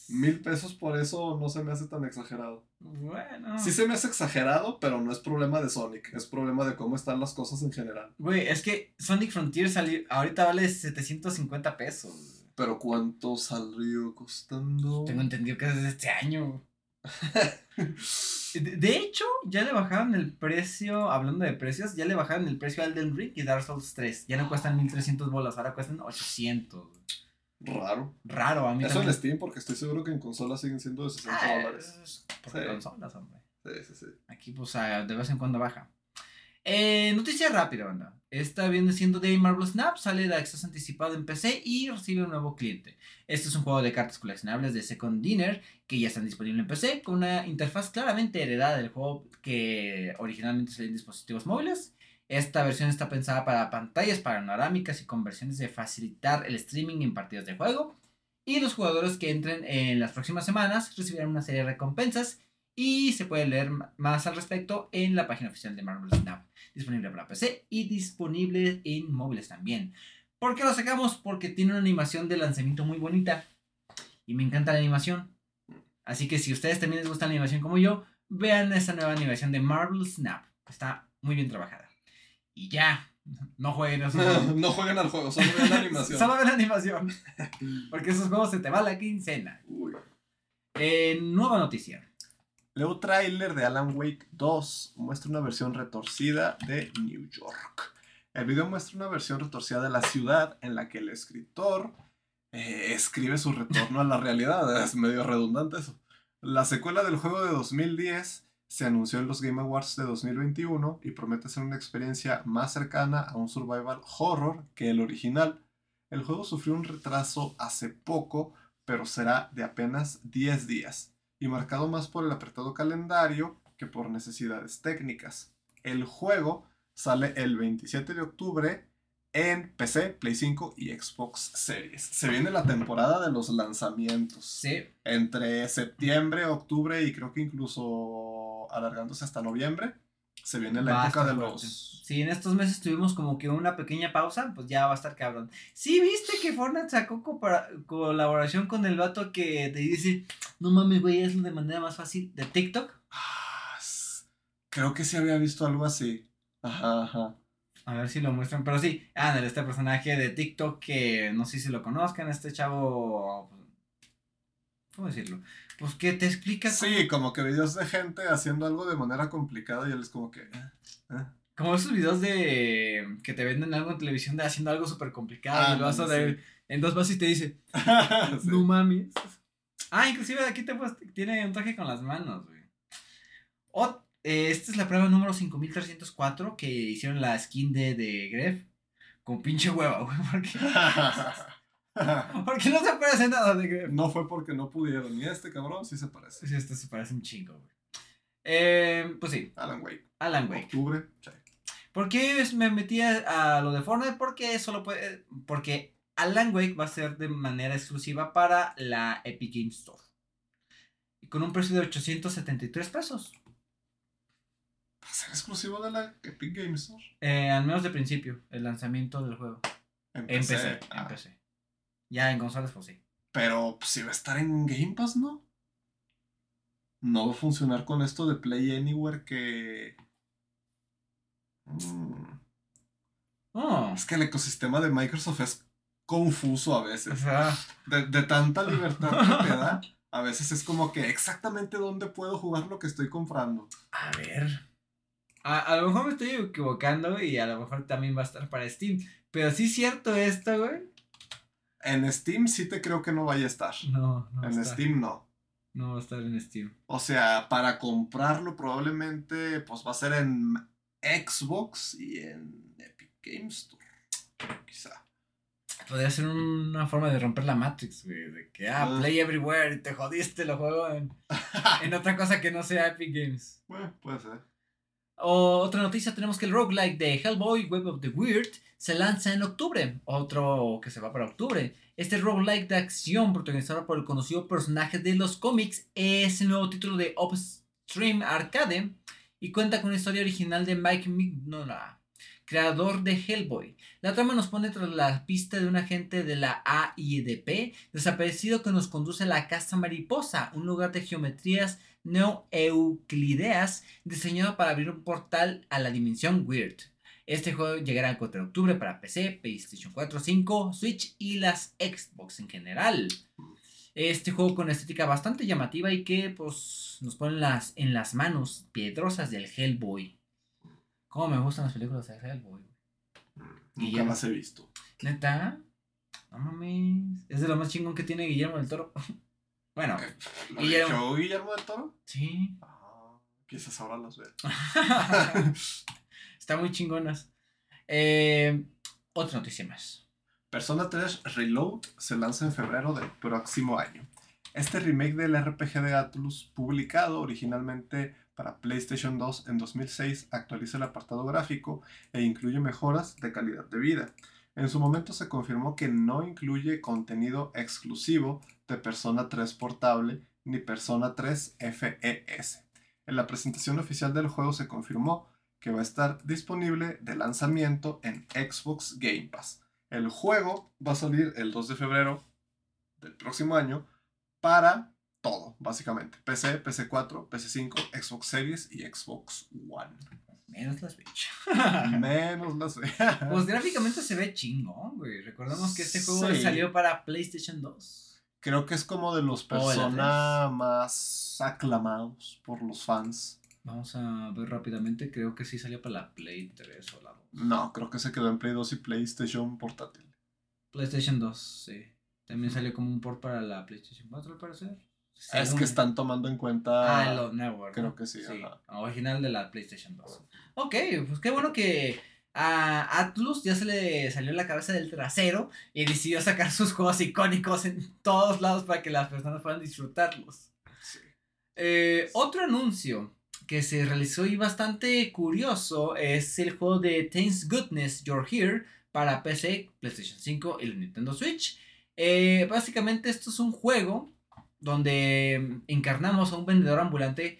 mil pesos por eso no se me hace tan exagerado. bueno. Sí se me hace exagerado, pero no es problema de Sonic, es problema de cómo están las cosas en general. Güey, es que Sonic Frontier salió, ahorita vale 750 pesos. Pero ¿cuánto salió costando? Tengo entendido que es de este año. *laughs* De, de hecho, ya le bajaron el precio, hablando de precios, ya le bajaron el precio a Elden Ring y Dark Souls 3. Ya no cuestan 1300 bolas, ahora cuestan 800. Raro. Raro, a mí Eso también. en Steam, porque estoy seguro que en consolas siguen siendo de 60 Ah, dólares. es porque Sí. consolas, hombre. Sí, sí, sí. Aquí, pues, ah, de vez en cuando baja. Eh, noticia rápida, banda. Esta viene siendo de Marvel Snap, sale de acceso anticipado en PC y recibe un nuevo cliente. Este es un juego de cartas coleccionables de Second Dinner que ya están disponibles en PC con una interfaz claramente heredada del juego que originalmente salió en dispositivos móviles. Esta versión está pensada para pantallas panorámicas y conversiones de facilitar el streaming en partidas de juego. Y los jugadores que entren en las próximas semanas recibirán una serie de recompensas y se puede leer más al respecto en la página oficial de Marvel Snap. Disponible para PC y disponible en móviles también. ¿Por qué lo sacamos? Porque tiene una animación de lanzamiento muy bonita. Y me encanta la animación. Así que si a ustedes también les gusta la animación como yo, vean esta nueva animación de Marvel Snap. Está muy bien trabajada. Y ya, No jueguen esos *laughs* juegos. no jueguen al juego, solo vean la animación. *laughs* Solo ven la animación. *laughs* Porque esos juegos se te va la quincena. Uy. Eh, nueva noticia. Luego tráiler de Alan Wake 2 muestra una versión retorcida de New York. El video muestra una versión retorcida de la ciudad en la que el escritor eh, escribe su retorno a la realidad. Es medio redundante eso. La secuela del juego de 2010 se anunció en los Game Awards de 2021 y promete ser una experiencia más cercana a un survival horror que el original. El juego sufrió un retraso hace poco, pero será de apenas 10 días y marcado más por el apretado calendario que por necesidades técnicas. El juego sale el 27 de octubre en PC, Play 5 y Xbox Series. Se viene la temporada de los lanzamientos. Sí. Entre septiembre, octubre y creo que incluso alargándose hasta noviembre. Se viene la Va época de los... fuerte. Sí, en estos meses tuvimos como que una pequeña pausa, pues ya va a estar cabrón. Sí, viste que Fortnite sacó copara- colaboración con el vato que te dice, no mames, güey, hazlo de manera más fácil de TikTok. Ah, creo que sí había visto algo así. Ajá, ajá. A ver si lo muestran, pero sí, ándale, este personaje de TikTok que no sé si lo conozcan, este chavo, ¿cómo decirlo? Pues que te explica cómo- Sí, como que videos de gente haciendo algo de manera complicada y él es como que... eh, eh. como esos videos de que te venden algo en televisión de haciendo algo súper complicado y lo vas a ver en dos pasos y te dice, *laughs* Sí. No mames. Ah, inclusive aquí te puedes- tiene un traje con las manos, güey. Ot- eh, esta es la prueba número 5304 que hicieron la skin de, de Gref. Con pinche hueva, güey. Porque, *laughs* *laughs* porque no se parece nada de Gref. no fue porque no pudieron. Y este cabrón sí se parece. Sí, esto se parece un chingo, güey. Eh, pues sí, Alan Wake. Alan Wake. Octubre. sí. ¿Por qué me metí a, lo de Fortnite? Porque solo puede. Porque Alan Wake va a ser de manera exclusiva para la Epic Games Store. Y con un precio de 873 pesos. ¿Va a ser exclusivo de la Epic Games Store? Eh, al menos de principio, el lanzamiento del juego. En PC. Ah, En PC. Ya en consolas, pues sí. Pero pues, si va a estar en Game Pass, ¿no? No va a funcionar con esto de Play Anywhere que... Mm, Oh, Es que el ecosistema de Microsoft es confuso a o veces. sea, De, de tanta libertad que te da, *laughs* a veces es como que exactamente dónde puedo jugar lo que estoy comprando. a ver. A, a lo mejor me estoy equivocando y a lo mejor también va a estar para Steam. Pero sí es cierto esto, güey. En Steam sí te creo que no vaya a estar. No, no. en está. Steam no. No va a estar en Steam. O sea, para comprarlo probablemente pues va a ser en Xbox y en Epic Games Store. Quizá. Podría ser una forma de romper la Matrix, güey. De que, ah, Ah. play everywhere y te jodiste, lo juego en, en otra cosa que no sea Epic Games. *laughs* Bueno, puede ser. Otra noticia, tenemos que el roguelike de Hellboy Web of the Weird se lanza en octubre. Otro que se va para octubre. Este roguelike de acción protagonizado por el conocido personaje de los cómics es el nuevo título de Upstream Arcade y cuenta con una historia original de Mike Mignola, creador de Hellboy. La trama nos pone tras la pista de un agente de la AIDP desaparecido que nos conduce a la Casa Mariposa, un lugar de geometrías neo-euclideas diseñado para abrir un portal a la dimensión Weird. Este juego llegará el 4 de octubre para PC, PlayStation 4, 5, Switch y las Xbox en general. Este juego con estética bastante llamativa y que pues nos pone las, en las manos piedrosas del Hellboy. Cómo me gustan las películas de Hellboy. Nunca Guillermo. las he visto. ¿Neta? No mames. Es de lo más chingón que tiene Guillermo del Toro. *laughs* bueno, ¿Lo Guillermo. dirigió Guillermo del Toro? sí. Ah, quizás ahora las vea. *laughs* Está muy chingonas. Eh, otra noticia más. Persona 3 Reload se lanza en febrero del próximo año. Este remake del RPG de Atlus, publicado originalmente para PlayStation 2 en 2006, actualiza el apartado gráfico e incluye mejoras de calidad de vida. En su momento se confirmó que no incluye contenido exclusivo de Persona 3 portable ni Persona 3 FES. En la presentación oficial del juego se confirmó que va a estar disponible de lanzamiento en Xbox Game Pass. El juego va a salir el 2 de febrero del próximo año para todo, básicamente. PC, PC4, PC5, Xbox Series y Xbox One. Menos la Switch. Menos la sé. *laughs* pues gráficamente se ve chingón, güey. Recordemos que este juego Sí. salió para PlayStation 2. Creo que es como de los O la persona más aclamados por los fans. Vamos a ver rápidamente. Creo que sí salió para la Play 3 o la 2. No, creo que se quedó en Play 2 y PlayStation portátil. PlayStation 2, sí. También salió como un port para la PlayStation 4, al parecer. Es que están tomando en cuenta. Ah, ¿verdad? creo que sí, ajá. Original de la PlayStation 2. Ok, pues qué bueno que a Atlus ya se le salió la cabeza del trasero y decidió sacar sus juegos icónicos en todos lados para que las personas puedan disfrutarlos. Sí. Eh, otro anuncio que se realizó y bastante curioso es el juego de Thanks Goodness You're Here para PC, PlayStation 5 y Nintendo Switch. Eh, básicamente esto es un juego donde encarnamos a un vendedor ambulante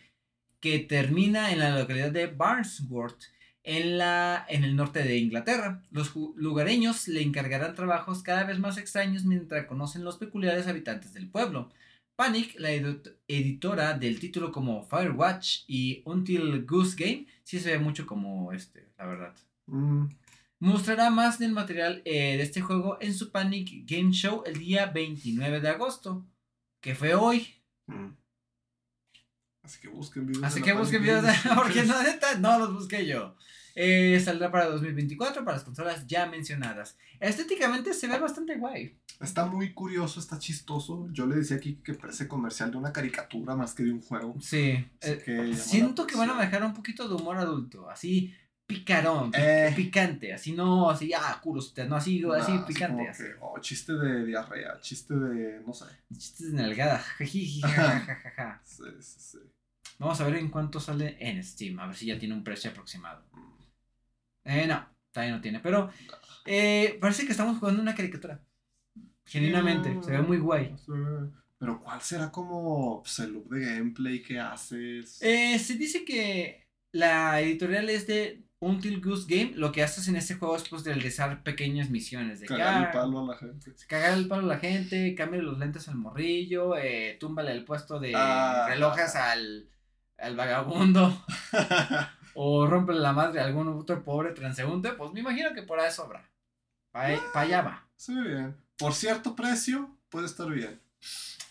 que termina en la localidad de Barnsworth, en, la, en el norte de Inglaterra. Los lugareños le encargarán trabajos cada vez más extraños mientras conocen los peculiares habitantes del pueblo. Panic, la edit- editora del título como Firewatch y Until Goose Game, sí se ve mucho como este, la verdad. Mm, Mostrará más del material eh, de este juego en su Panic Game Show el día 29 de agosto, que fue hoy. mm. Así que busquen videos. Así de que *laughs* la busquen videos, porque no, neta, no los busqué yo. Eh, saldrá para 2024 para las consolas ya mencionadas. Estéticamente se ve bastante guay. Está muy curioso, está chistoso. Yo le decía aquí que parece comercial de una caricatura más que de un juego. Sí. Eh, que siento que van a manejar un poquito de humor adulto, así picarón, pi- Eh. picante, así no, así, ah, culos, no así, así Nah, picante. como así. que, oh, chiste de diarrea, chiste de. no sé. Chistes de nalgada. *laughs* jiji, jajajaja. *laughs* Sí, sí, sí. Vamos a ver en cuánto sale en Steam, a ver si ya tiene un precio aproximado. Eh, no, todavía no tiene, pero eh, parece que estamos jugando una caricatura. Genuinamente, se ve muy guay. Sí. Pero ¿cuál será como pues, el loop de gameplay que haces? Eh, se dice que la editorial es de Until Goose Game. Lo que haces en este juego es pues realizar pequeñas misiones. De que, Cagar ah, el palo a la gente. Cagar el palo a la gente, cambia los lentes al morrillo, eh, túmbale el puesto de Ah. relojes al, al vagabundo. *laughs* o rompe la madre a algún otro pobre transeúnte, pues me imagino que por ahí sobra. Para allá va. Ve bien. Por cierto precio, puede estar bien.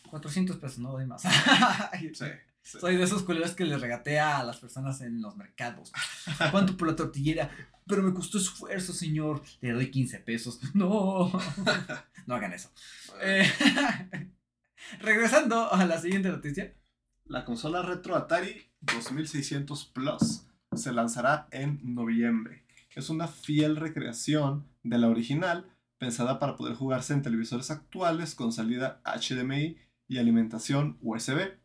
400 pesos, no doy más. *laughs* Sí. Soy de esos culeros que le regatea a las personas en los mercados. *laughs* ¿Cuánto por la tortillera? Pero me costó esfuerzo, señor. Le doy 15 pesos. *laughs* No. No hagan eso. Eh, *laughs* regresando a la siguiente noticia. La consola retro Atari 2600 Plus se lanzará en noviembre. Es una fiel recreación de la original, pensada para poder jugarse en televisores actuales con salida HDMI y alimentación USB.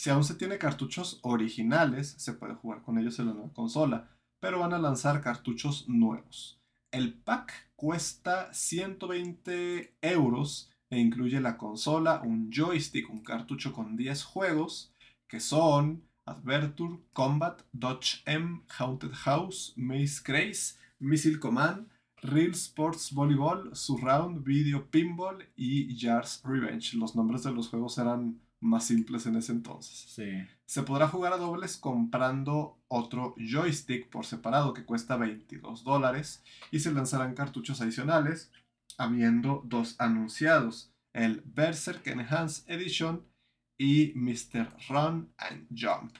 Si aún se tiene cartuchos originales, se puede jugar con ellos en la nueva consola, pero van a lanzar cartuchos nuevos. El pack cuesta 120 euros e incluye la consola, un joystick, un cartucho con 10 juegos, que son Adventure, Combat, Dodge M, Haunted House, Maze Craze, Missile Command, Real Sports Volleyball, Surround, Video Pinball y Jars Revenge. Los nombres de los juegos eran más simples en ese entonces. Sí. Se podrá jugar a dobles comprando otro joystick por separado que cuesta 22 dólares y se lanzarán cartuchos adicionales, habiendo dos anunciados, el Berserk Enhanced Edition y Mr. Run and Jump.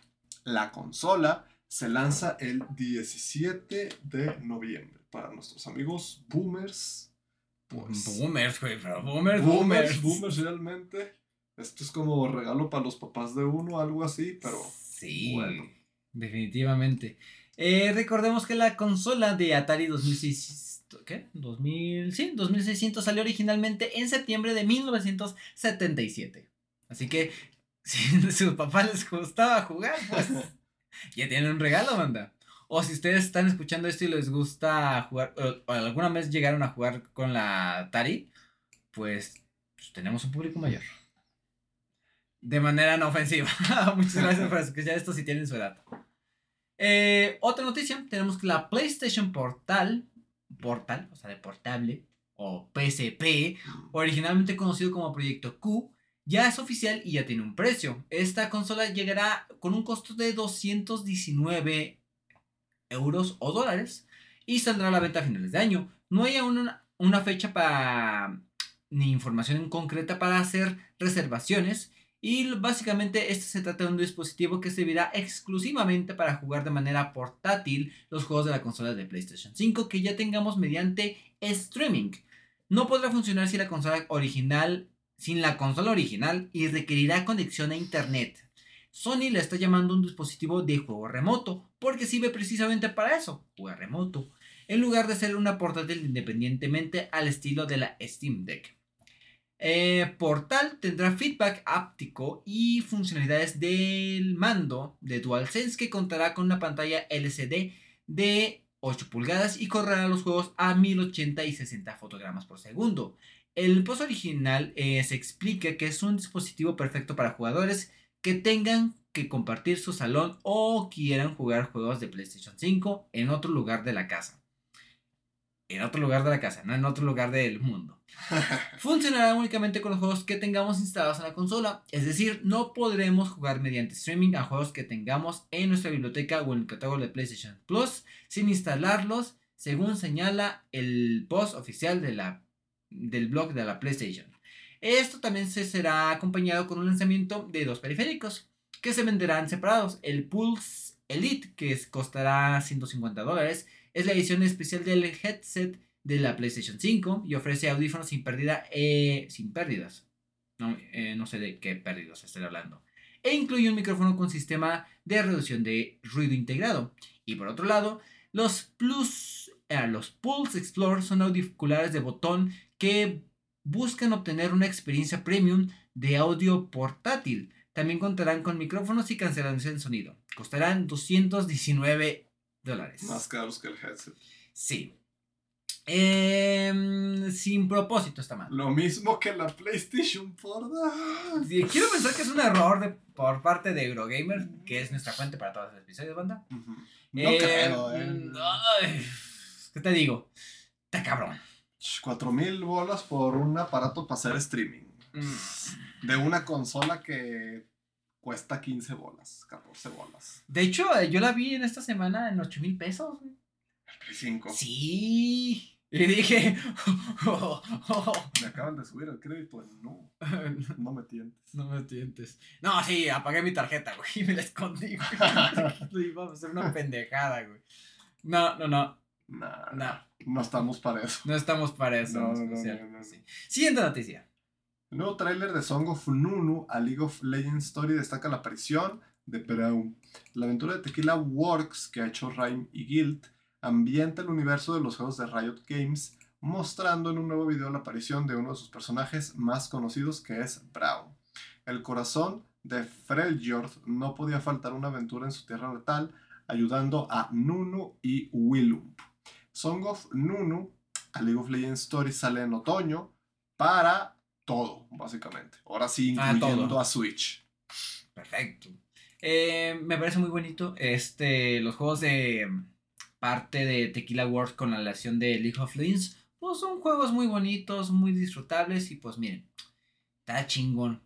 La consola se lanza el 17 de noviembre para nuestros amigos boomers. Pues, Boomers, güey, pero boomers, boomers, boomers. boomers realmente. Esto es como regalo para los papás de uno, algo así, pero Sí, bueno. definitivamente. Eh, recordemos que la consola de Atari 2600, ¿qué? 2000, sí, 2600 salió originalmente en septiembre de 1977. Así que *laughs* si a sus papás les gustaba jugar, pues *laughs* ya tienen un regalo, banda. O si ustedes están escuchando esto y les gusta jugar, o, o alguna vez llegaron a jugar con la Atari, pues, pues tenemos un público mayor. De manera no ofensiva. *laughs* Muchas gracias por escuchar esto si tienen su edad. Eh, otra noticia, tenemos que la PlayStation Portal, Portal, o sea, de portable, o PSP, originalmente conocido como Proyecto Q, ya es oficial y ya tiene un precio. Esta consola llegará con un costo de 219 euros o dólares y saldrá a la venta a finales de año. No hay aún una, una fecha para ni información en concreta para hacer reservaciones y básicamente este se trata de un dispositivo que servirá exclusivamente para jugar de manera portátil los juegos de la consola de PlayStation 5 que ya tengamos mediante streaming. No podrá funcionar sin la consola original, sin la consola original y requerirá conexión a internet. Sony le está llamando un dispositivo de juego remoto porque sirve precisamente para eso, jugar remoto, en lugar de ser una portátil independientemente al estilo de la Steam Deck. Eh, Portal tendrá feedback áptico y funcionalidades del mando de DualSense que contará con una pantalla LCD de 8 pulgadas y correrá los juegos a 1080 y 60 fotogramas por segundo. El post original eh, se explica que es un dispositivo perfecto para jugadores que tengan que compartir su salón o quieran jugar juegos de PlayStation 5 en otro lugar de la casa. En otro lugar de la casa, no en otro lugar del mundo. *laughs* Funcionará únicamente con los juegos que tengamos instalados en la consola, es decir, no podremos jugar mediante streaming a juegos que tengamos en nuestra biblioteca o en el catálogo de PlayStation Plus sin instalarlos, según señala el post oficial de la, del blog de la PlayStation. Esto también se será acompañado con un lanzamiento de dos periféricos que se venderán separados. El Pulse Elite, que costará 150 dólares, es la edición especial del headset de la PlayStation 5 y ofrece audífonos sin pérdida, eh, sin pérdidas. No, eh, no sé de qué pérdidas estoy hablando. E incluye un micrófono con sistema de reducción de ruido integrado. Y por otro lado, los Plus, eh, los Pulse Explore son auriculares de botón que buscan obtener una experiencia premium de audio portátil. También contarán con micrófonos y cancelación de sonido. Costarán 219 dólares. Más caros que el headset. Sí. Em, sin propósito está mal. Lo mismo que la PlayStation por Sí, quiero pensar que es un error de- por parte de Eurogamer, que es nuestra fuente para todos los episodios, banda. Ujú. No Eh, creo, eh. mm, ay, ¿Qué te digo? Está cabrón. Cuatro mil bolas por un aparato para hacer streaming. Mm. De una consola que cuesta 15 bolas, 14 bolas. De hecho, eh, yo la vi en esta semana en 8 mil pesos. El Play 5. Sí. Y dije, *laughs* oh, oh, Me acaban de subir el crédito. No, oh. *laughs* no me tientes. No me tientes. No, sí, apagué mi tarjeta, güey, y me la escondí, güey. *laughs* Iba a ser una pendejada, güey. No, no, no, Nah, no. no estamos para eso. No estamos para eso. No, en no, no, especial, no, no. sí. Siguiente noticia. El nuevo tráiler de Song of Nunu a League of Legends Story destaca la aparición de Braum. La aventura de Tequila Works que ha hecho Rhyme y Guild ambienta el universo de los juegos de Riot Games, mostrando en un nuevo video la aparición de uno de sus personajes más conocidos que es Braum. El corazón de Freljord no podía faltar una aventura en su tierra natal, ayudando a Nunu y Willump. Song of Nunu a League of Legends Story sale en otoño para todo, básicamente. Ahora sí, Ah, incluyendo a Switch. Perfecto. Eh, me parece muy bonito. Este, los juegos de parte de Tequila Works con la relación de League of Legends, pues son juegos muy bonitos, muy disfrutables y pues miren, está chingón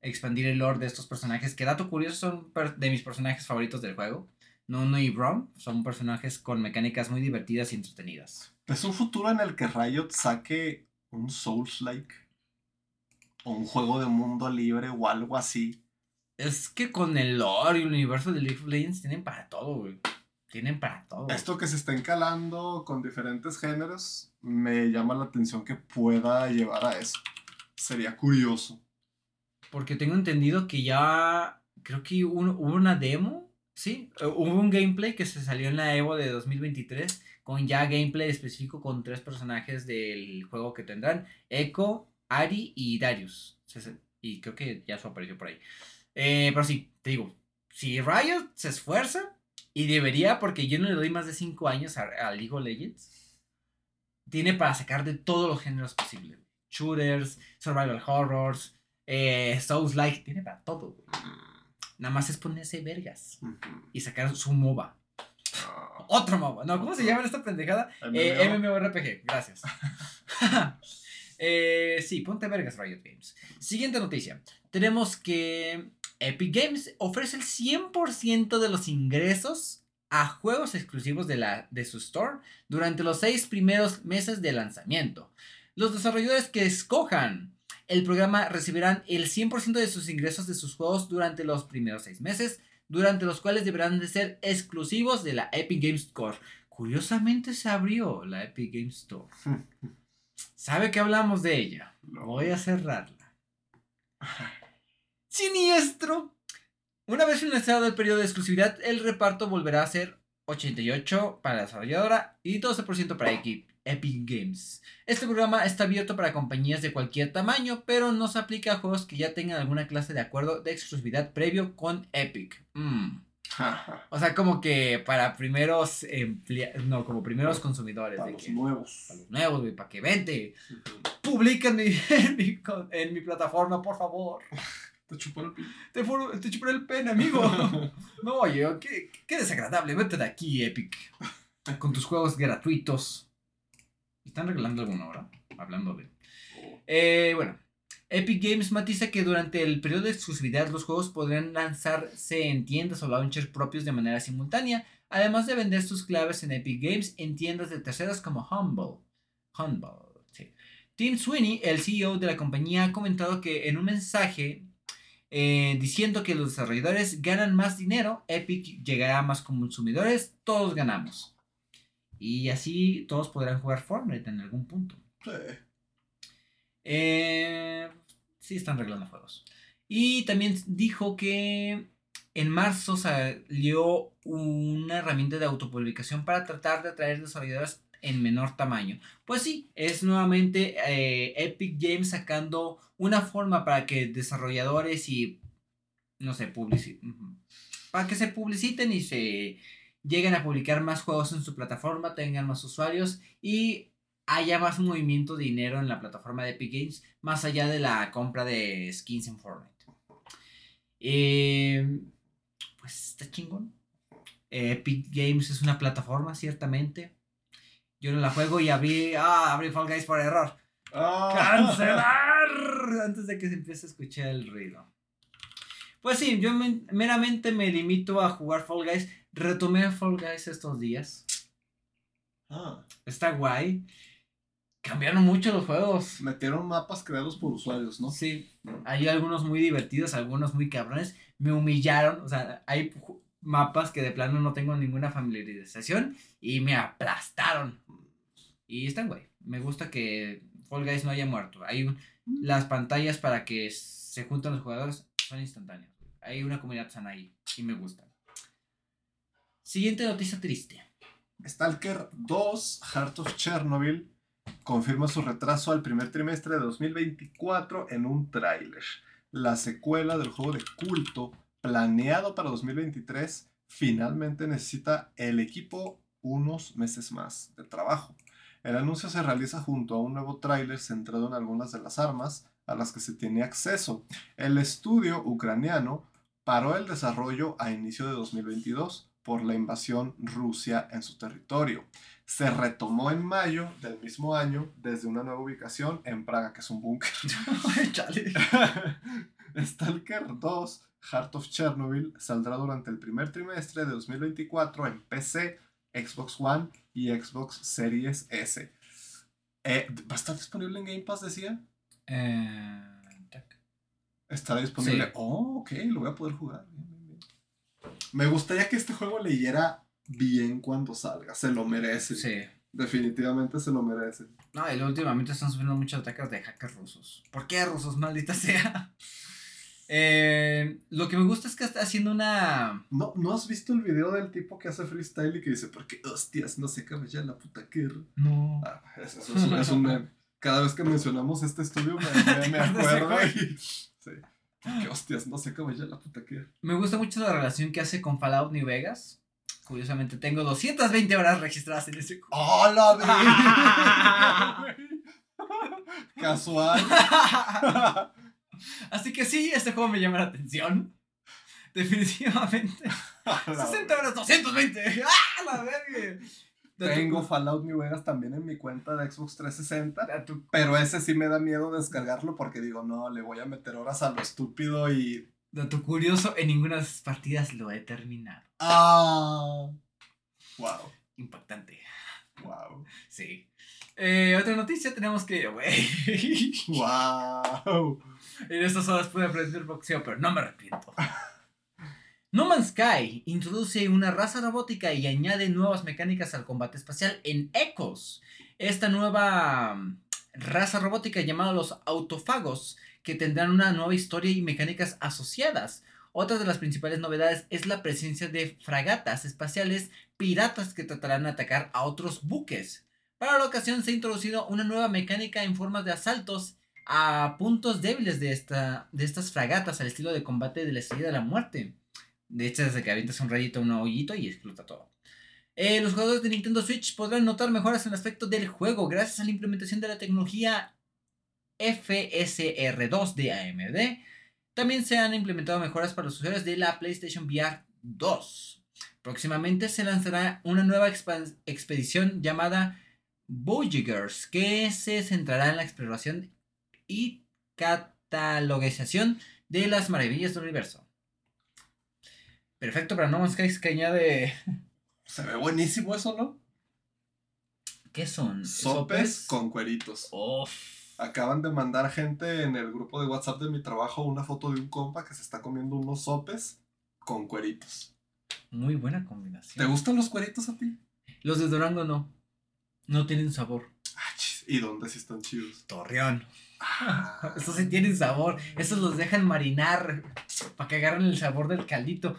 expandir el lore de estos personajes. Que dato curioso son de mis personajes favoritos del juego. Nuno y Braum son personajes con mecánicas muy divertidas y entretenidas. ¿Es un futuro en el que Riot saque un Souls-like? O un juego de mundo libre o algo así. Es que con el lore y el universo de League of Legends tienen para todo, güey. Tienen para todo. Esto que se está encalando con diferentes géneros me llama la atención que pueda llevar a eso. Sería curioso. Porque tengo entendido que ya. Creo que hubo, hubo una demo. Sí. Eh, Hubo un gameplay que se salió en la Evo de 2023. Con ya gameplay específico con tres personajes del juego que tendrán: Echo, Ari y Darius. Y creo que ya su apareció por ahí. Eh, pero sí, te digo. Si Riot se esfuerza. Y debería, porque yo no le doy más de 5 años a, a League of Legends. Tiene para sacar de todos los géneros posibles. Shooters, survival horrors, eh, Souls like, tiene para todo, güey. Nada más es ponerse vergas Ujú. y sacar su MOBA. Ah, Otro MOBA. No, ¿cómo se llama esta pendejada? Eh, MMO. MMORPG, gracias. *laughs* Eh, sí, ponte vergas Riot Games. Siguiente noticia. Tenemos que Epic Games ofrece el 100% de los ingresos a juegos exclusivos de, la, de su store durante los seis primeros meses de lanzamiento. Los desarrolladores que escojan el programa recibirán el 100% de sus ingresos de sus juegos durante los primeros seis meses, durante los cuales deberán de ser exclusivos de la Epic Games Store. Curiosamente se abrió la Epic Games Store. *laughs* ¿Sabe que hablamos de ella? Voy a cerrarla. Siniestro. Una vez finalizado el periodo de exclusividad, el reparto volverá a ser 88 para la desarrolladora y 12% para Equi- Epic Games. Este programa está abierto para compañías de cualquier tamaño, pero no se aplica a juegos que ya tengan alguna clase de acuerdo de exclusividad previo con Epic. Mm. O sea, como que para primeros empleados, no, como primeros consumidores. Para de los que- nuevos. para los nuevos, güey, para que vente. Publica en mi, *laughs* en mi, con- en mi plataforma, por favor. Te chupó el pito. Te, te chuparé el pene, amigo. *laughs* no, oye, qué, qué desagradable. Vete de aquí, Epic. Con tus juegos gratuitos. ¿Están regalando alguno ahora? Hablando de... Eh, bueno, Epic Games matiza que durante el periodo de exclusividad los juegos podrán lanzarse en tiendas o launchers propios de manera simultánea, además de vender sus claves en Epic Games en tiendas de terceras como Humble. Humble. Tim Sweeney, el CEO de la compañía, ha comentado que en un mensaje eh, diciendo que los desarrolladores ganan más dinero, Epic llegará a más consumidores, todos ganamos. Y así todos podrán jugar Fortnite en algún punto. Sí. Eh, sí, están arreglando juegos. Y también dijo que en marzo salió una herramienta de autopublicación para tratar de atraer desarrolladores en menor tamaño. Pues sí, es nuevamente eh, Epic Games sacando una forma para que desarrolladores y, no sé, publici- ujú. para que se publiciten y se lleguen a publicar más juegos en su plataforma, tengan más usuarios y haya más movimiento de dinero en la plataforma de Epic Games, más allá de la compra de skins en Fortnite. Eh, pues está chingón. Eh, Epic Games es una plataforma, ciertamente. Yo no la juego y abrí, ah, abrí Fall Guys por error. Ah. ¡Cancelar! Antes de que se empiece a escuchar el ruido. Pues sí, yo me- meramente me limito a jugar Fall Guys. Retomé Fall Guys estos días. Ah, Está guay. Cambiaron mucho los juegos. metieron mapas creados por usuarios, ¿no? Sí, hay algunos muy divertidos, algunos muy cabrones. Me humillaron, o sea, hay mapas que de plano no tengo ninguna familiarización y me aplastaron. Y están guay. Me gusta que Fall Guys no haya muerto. Hay un- las pantallas para que se juntan los jugadores son instantáneas. Hay una comunidad sana ahí y me gusta. Siguiente noticia triste. Stalker 2, Heart of Chernobyl, confirma su retraso al primer trimestre de 2024 en un tráiler. La secuela del juego de culto, planeado para 2023, finalmente necesita el equipo unos meses más de trabajo. El anuncio se realiza junto a un nuevo tráiler centrado en algunas de las armas a las que se tiene acceso. El estudio ucraniano paró el desarrollo a inicio de 2022 por la invasión Rusia en su territorio. Se retomó en mayo del mismo año desde una nueva ubicación en Praga, que es un búnker. *laughs* *laughs* Stalker 2, Heart of Chernobyl, saldrá durante el primer trimestre de 2024 en PC, Xbox One y Xbox Series S. Eh, ¿Va a estar disponible en Game Pass, decía? Eh. Está disponible. Sí. Oh, ok, lo voy a poder jugar. Me gustaría que este juego leyera bien cuando salga. Se lo merece. sí. Definitivamente se lo merece. No, y últimamente están sufriendo muchos ataques de hackers rusos. ¿Por qué rusos, maldita sea? *laughs* Eh, lo que me gusta es que está haciendo una. ¿No, ¿No has visto el video del tipo que hace freestyle y que dice, porque hostias, no se cabe ya la puta guerra? No. Ah, eso, eso es, un- es un meme. Cada vez que mencionamos este estudio me, me- *laughs* me acuerdo y... Sí. Porque hostias, no se cabe ya la puta guerra. Me gusta mucho la relación que hace con Fallout New Vegas. Curiosamente, tengo 220 horas registradas en ese juego. ¡Oh, la vi! Casual. *laughs* Así que sí, este juego me llama la atención. Definitivamente. *laughs* 60 horas, 220. *laughs* ¡Ah, la verga! Tengo Fallout New Vegas también en mi cuenta de Xbox 360. A tu- Pero ese sí me da miedo descargarlo porque digo, no, le voy a meter horas a lo estúpido y. Dato curioso, en ninguna de esas partidas lo he terminado. ¡Ah! Wow, Impactante. wow, Sí. Eh, otra noticia tenemos que. Güey. wow. *laughs* En estas horas pude aprender boxeo, pero no me arrepiento. *laughs* No Man's Sky introduce una raza robótica y añade nuevas mecánicas al combate espacial en Echoes. Esta nueva mm, raza robótica llamada los autofagos, que tendrán una nueva historia y mecánicas asociadas. Otra de las principales novedades es la presencia de fragatas espaciales piratas que tratarán de atacar a otros buques. Para la ocasión se ha introducido una nueva mecánica en forma de asaltos a puntos débiles de, esta, de estas fragatas al estilo de combate de la estrella de la muerte. De hecho, desde que avientas un rayito un hoyito y explota todo. Eh, los jugadores de Nintendo Switch podrán notar mejoras en el aspecto del juego gracias a la implementación de la tecnología FSR2 de AMD. También se han implementado mejoras para los usuarios de la PlayStation VR 2. Próximamente se lanzará una nueva expedición llamada Voyagers, que se centrará en la exploración y catalogización de las maravillas del universo. Perfecto para No Man's Sky que añade... *laughs* Se ve buenísimo eso, ¿no? ¿Qué son? Sopes con cueritos. Uf. Acaban de mandar gente en el grupo de WhatsApp de mi trabajo una foto de un compa que se está comiendo unos sopes con cueritos. Muy buena combinación. ¿Te gustan los cueritos a ti? Los de Durango no. No tienen sabor. Ah, chis, ¿Y dónde sí están chidos? Torreón. Ah, Estos sí tienen sabor. Estos los dejan marinar para que agarren el sabor del caldito.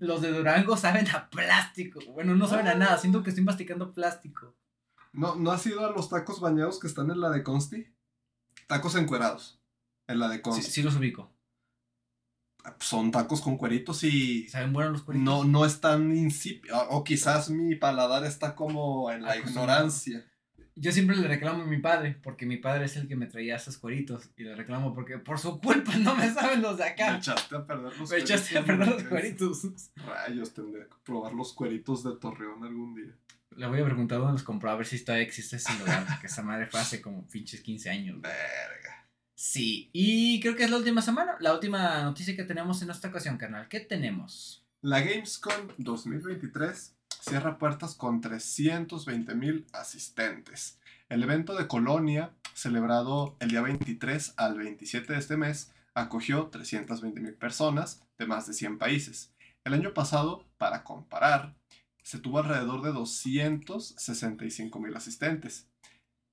Los de Durango saben a plástico. Bueno, no saben a nada. Siento que estoy masticando plástico. ¿No, ¿No has ido a los tacos bañados que están en la de Consti? Tacos encuerados. En la de Sí, Consti. sí los ubico. Son tacos con cueritos y ¿Saben buenos los cueritos? no, no es tan insípido. O quizás mi paladar está como en la ignorancia. Yo siempre le reclamo a mi padre, porque mi padre es el que me traía esos cueritos. Y le reclamo porque por su culpa *laughs* no me saben los de Me acá. echaste a perder los Me echaste a cueritos, perder los cueritos. Rayos, tendré que probar los cueritos de Torreón algún día. Le voy a preguntar dónde los compró, a ver si todavía existe ese lugar. Que esa madre fue hace como pinches 15 años. Verga. Sí, y creo que es la última semana, la última noticia que tenemos en esta ocasión, canal. ¿Qué tenemos? La Gamescom 2023 cierra puertas con 320 mil asistentes. El evento de Colonia, celebrado el día 23 al 27 de este mes, acogió 320 mil personas de más de 100 países. El año pasado, para comparar, se tuvo alrededor de 265 mil asistentes.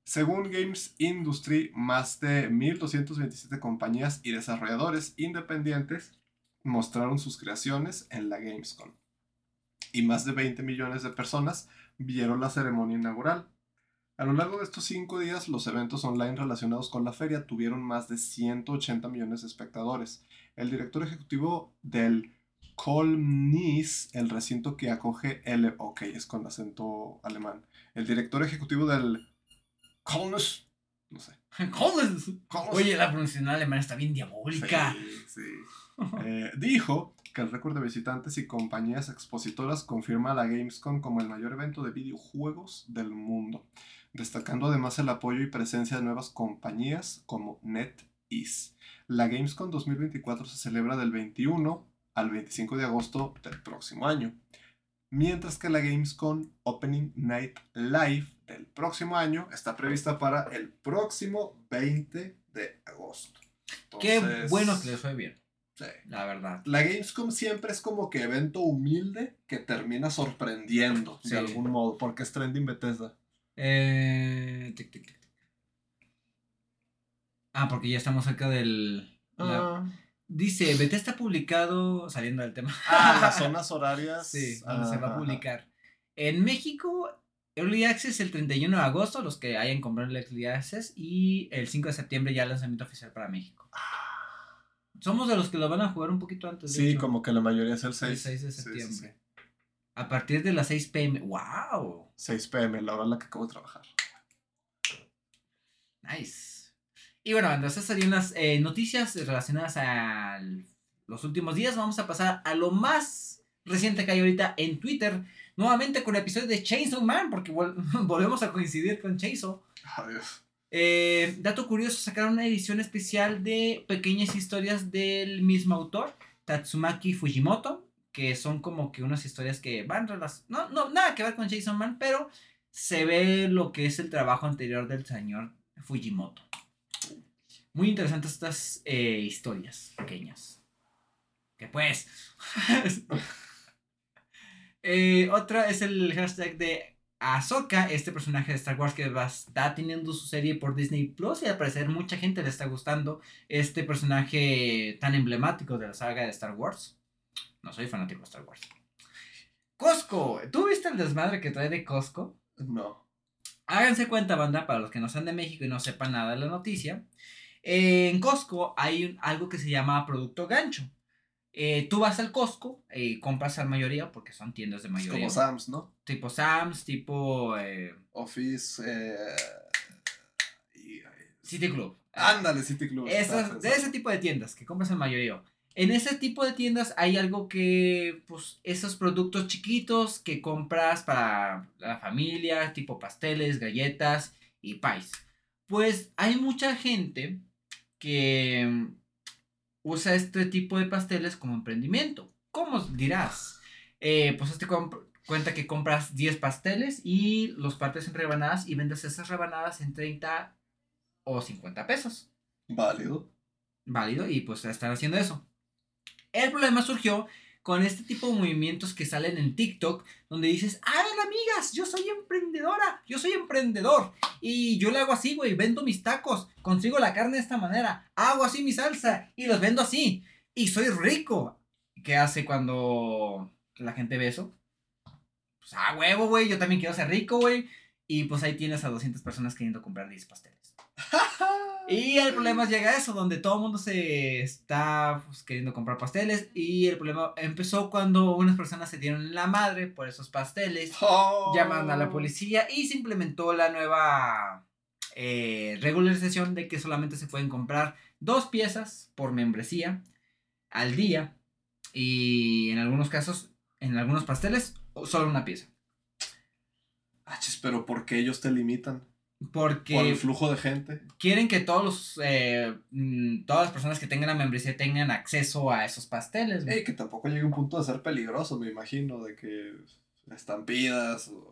Según Games Industry, más de 1.227 compañías y desarrolladores independientes mostraron sus creaciones en la Gamescom. Y más de 20 millones de personas vieron la ceremonia inaugural. A lo largo de estos cinco días, los eventos online relacionados con la feria tuvieron más de 180 millones de espectadores. El director ejecutivo del Colnis, el recinto que acoge el... Ok, es con acento alemán. El director ejecutivo del Colnis... No sé. *laughs* Colnis- Oye, la pronunciación alemana está bien diabólica. Sí, sí. Eh, dijo que el récord de visitantes y compañías expositoras confirma a la Gamescom como el mayor evento de videojuegos del mundo, destacando además el apoyo y presencia de nuevas compañías como NetEase. La Gamescom 2024 se celebra del 21 al 25 de agosto del próximo año, mientras que la Gamescom Opening Night Live del próximo año está prevista para el próximo 20 de agosto. Qué bueno que les fue bien, sí. la verdad. La Gamescom siempre es como que evento humilde que termina sorprendiendo Sí. de algún modo, porque es trending Bethesda. Eh, tic, tic, tic. Ah, porque ya estamos cerca del... la- Ah, Dice, Bethesda ha publicado, saliendo del tema. Ah, las *laughs* zonas horarias. Sí, donde se va a publicar. En México, Early Access el 31 de agosto, los que hayan comprado el Early Access, y el 5 de septiembre ya el lanzamiento oficial para México. Somos de los que lo van a jugar un poquito antes. Sí, hecho. como que la mayoría es el 6. El 6 de Sí, sí, septiembre. sí. A partir de las 6 pm. ¡Wow! 6 pm, la hora en la que acabo de trabajar. Nice. Y bueno, entonces esas serían las eh, noticias relacionadas a los últimos días. Vamos a pasar a lo más reciente que hay ahorita en Twitter. Nuevamente con el episodio de Chainsaw Man, porque vol- *laughs* volvemos a coincidir con Chainsaw. Adiós. Eh, dato curioso, sacaron una edición especial de pequeñas historias del mismo autor, Tatsumaki Fujimoto, que son como que unas historias que van relacionadas, no, no, nada que ver con Jason Man, pero se ve lo que es el trabajo anterior del señor Fujimoto. Muy interesantes estas eh, historias pequeñas. Que pues... *laughs* Eh, otra es el hashtag de Ahsoka, este personaje de Star Wars que va, está teniendo su serie por Disney Plus y al parecer mucha gente le está gustando este personaje tan emblemático de la saga de Star Wars. No soy fanático de Star Wars. Costco, ¿tú viste el desmadre que trae de Costco? No. Háganse cuenta, banda, para los que no sean de México y no sepan nada de la noticia. Eh, en Costco hay un- algo que se llama producto gancho. Eh, tú vas al Costco y compras al mayoría porque son tiendas de Es mayoría. como Sam's, ¿no? Tipo Sam's, tipo eh, Office. Eh... y- City Club. Ándale, City Club. Esas- de ese tipo de tiendas que compras al mayoría. En ese tipo de tiendas hay algo que, pues, esos productos chiquitos que compras para la familia, tipo pasteles, galletas y pies. Pues hay mucha gente que mm, usa este tipo de pasteles como emprendimiento. ¿Cómo dirás? Eh, pues este cuenta que compras 10 pasteles y los partes en rebanadas y vendes esas rebanadas en 30 o 50 pesos Válido. válido y pues están haciendo eso. El problema surgió con este tipo de movimientos que salen en TikTok, donde dices, a ver amigas, yo soy emprendedora, yo soy emprendedor, y yo le hago así, güey, vendo mis tacos, consigo la carne de esta manera, hago así mi salsa, y los vendo así, y soy rico. ¿Qué hace cuando la gente ve eso? Pues, ah, huevo, güey, yo también quiero ser rico, güey, y pues ahí tienes a 200 personas queriendo comprar 10 pasteles. Y el problema llega a eso, donde todo el mundo se está pues, queriendo comprar pasteles. Y el problema empezó cuando unas personas se dieron la madre por esos pasteles. Oh. Llamaron a la policía y se implementó la nueva eh, regularización de que solamente se pueden comprar dos piezas por membresía al día. Y en algunos casos, en algunos pasteles, solo una pieza. Ah, chis, pero ¿por qué ellos te limitan? Porque Por el flujo de gente. quieren que todos los, eh, mm, todas las personas que tengan la membresía tengan acceso a esos pasteles. güey. Ey, que tampoco llegue un punto de ser peligroso, me imagino, de que estampidas o...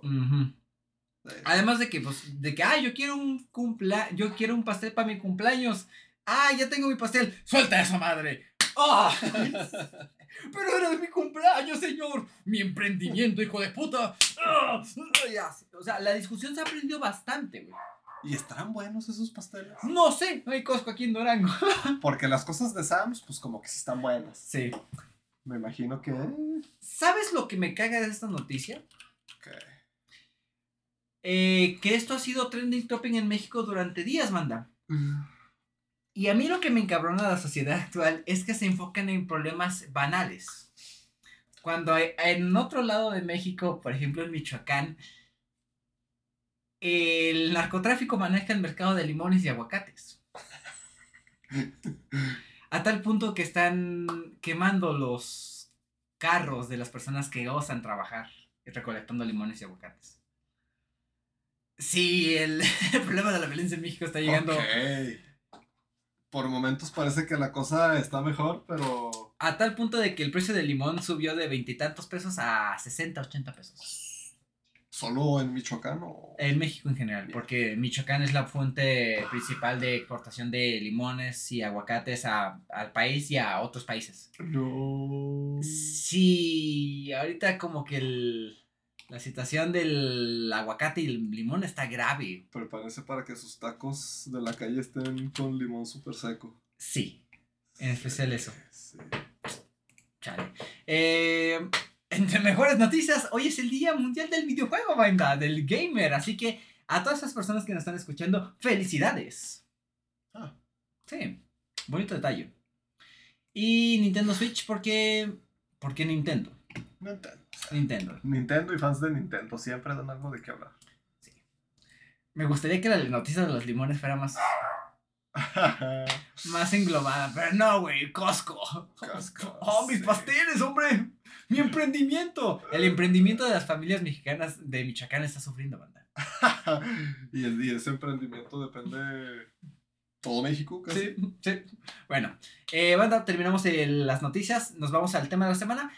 De- Además de que, pues, de que, ah, yo quiero un cumpla, yo quiero un pastel para mi cumpleaños. Ah, ya tengo mi pastel. Suelta eso, madre. ¡Ah! *laughs* Pero era de mi cumpleaños, señor. Mi emprendimiento, hijo de puta. *laughs* O sea, la discusión se aprendió bastante, güey. ¿Y estarán buenos esos pasteles? No sé, no hay Costco aquí en Durango. *laughs* Porque las cosas de Sam's, pues como que sí están buenas. Sí. Me imagino que... ¿Sabes lo que me caga de esta noticia? que- Eh, que esto ha sido trending topping en México durante días, manda. Y a mí lo que me encabrona de la sociedad actual es que se enfocan en problemas banales. Cuando en otro lado de México, por ejemplo en Michoacán, el narcotráfico maneja el mercado de limones y aguacates. A tal punto que están quemando los carros de las personas que osan trabajar recolectando limones y aguacates. Sí, el, *laughs* problema de la violencia en México está llegando Ok. Por momentos parece que la cosa está mejor, pero... a tal punto de que el precio del limón subió de veintitantos pesos a 60, 80 pesos. ¿Solo en Michoacán o...? En México en general, porque Michoacán es la fuente principal de exportación de limones y aguacates a- al país y a otros países. No... Sí, ahorita como que el- la situación del aguacate y el limón está grave. Prepárense para que sus tacos de la calle estén con limón súper seco. Sí, en especial eso. Sí. Chale. Eh, entre mejores noticias, hoy es el Día Mundial del Videojuego, banda, del gamer. Así que a todas esas personas que nos están escuchando, felicidades. Ah. Sí, bonito detalle. Y Nintendo Switch, porque. ¿Por qué Nintendo? Nintendo. Nintendo. Nintendo y fans de Nintendo siempre dan algo de qué hablar. Me gustaría que la noticia de los limones fuera más, *laughs* más englobada, pero no, güey, Costco. Costco, *laughs* Oh, mis sí. pasteles, hombre. Mi emprendimiento. El emprendimiento de las familias mexicanas de Michoacán está sufriendo, banda. *laughs* y, el- y ese emprendimiento depende de todo México, casi. Sí, sí. Bueno, eh, banda, terminamos el- las noticias. Nos vamos al tema de la semana.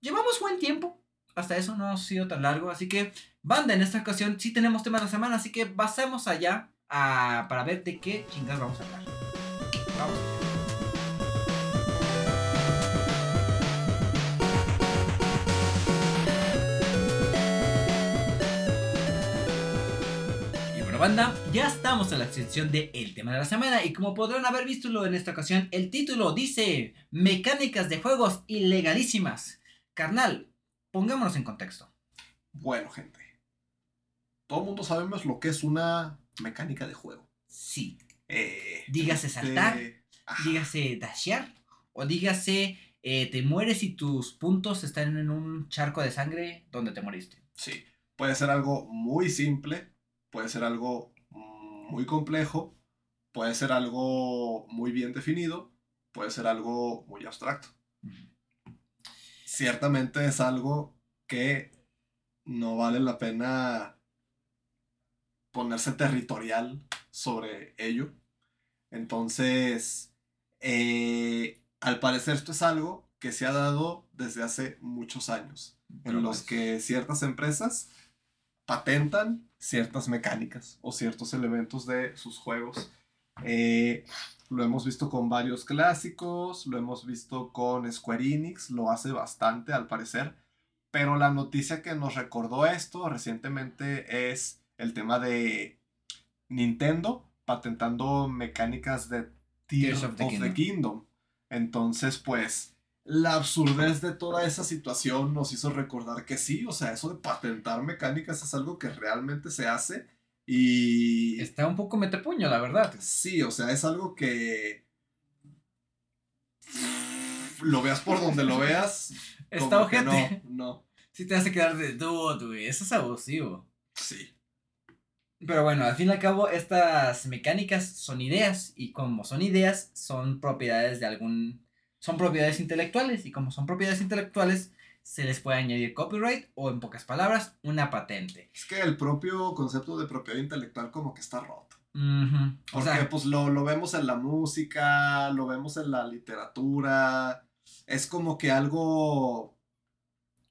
llevamos buen tiempo. Hasta eso no ha sido tan largo. Así que, banda, en esta ocasión sí tenemos tema de la semana. Así que pasemos allá a- para ver de qué chingas vamos a hablar. Vamos allá. Banda, ya estamos en la sección de El tema de la semana. Y como podrán haber visto en esta ocasión, el título dice Mecánicas de juegos ilegalísimas. Carnal, pongámonos en contexto. Bueno, gente. Todo el mundo sabemos lo que es una mecánica de juego. Sí, Eh, Dígase saltar. ajá, dígase dashear o dígase eh, te mueres y tus puntos están en un charco de sangre donde te moriste. Sí. Puede ser algo muy simple, puede ser algo muy complejo, puede ser algo muy bien definido, puede ser algo muy abstracto. Ciertamente es algo que no vale la pena ponerse territorial sobre ello. Entonces, eh, al parecer esto es algo que se ha dado desde hace muchos años, Pero en los pues, que ciertas empresas patentan ciertas mecánicas o ciertos elementos de sus juegos. Eh, lo hemos visto con varios clásicos, lo hemos visto con Square Enix, lo hace bastante al parecer. Pero la noticia que nos recordó esto recientemente es el tema de Nintendo patentando mecánicas de Tears, of, of the the, Kingdom. Entonces, pues, la absurdez de toda esa situación nos hizo recordar que sí, o sea, eso de patentar mecánicas es algo que realmente se hace y... Está un poco metepuño, la verdad. Sí, o sea, es algo que... Lo veas por donde lo veas. *laughs* Está ojete. No, no. Sí te hace quedar de dude, güey. Eso es abusivo. Sí. Pero bueno, al fin y al cabo, estas mecánicas son ideas. Y como son ideas, son propiedades de algún. Son propiedades intelectuales. Y como son propiedades intelectuales, se les puede añadir copyright o, en pocas palabras, una patente. Es que el propio concepto de propiedad intelectual como que está roto. Porque sea, pues lo, lo vemos en la música, lo vemos en la literatura. Es como que algo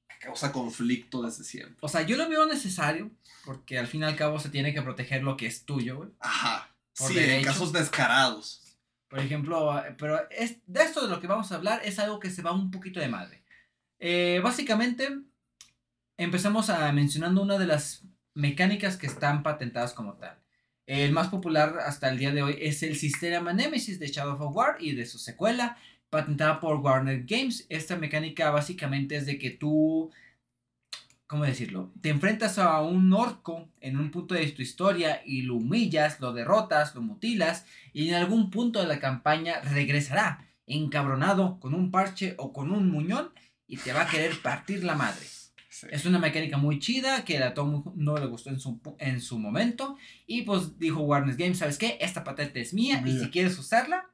que causa conflicto desde siempre. o sea, yo lo veo necesario. Porque al fin y al cabo se tiene que proteger lo que es tuyo, güey. Ajá. Por sí, en casos descarados. Por ejemplo, pero es, de esto de lo que vamos a hablar es algo que se va un poquito de madre. Eh, básicamente, empezamos a mencionando una de las mecánicas que están patentadas como tal. El más popular hasta el día de hoy es el sistema Nemesis de Shadow of War y de su secuela, patentada por Warner Games. Esta mecánica básicamente es de que tú, ¿cómo decirlo? Te enfrentas a un orco en un punto de tu historia y lo humillas, lo derrotas, lo mutilas y en algún punto de la campaña regresará encabronado con un parche o con un muñón y te va a querer partir la madre. Sí. Es una mecánica muy chida que a todo no le gustó en su, en su momento y pues dijo Warner Games, ¿sabes qué? Esta patente es mía y Mía. si quieres usarla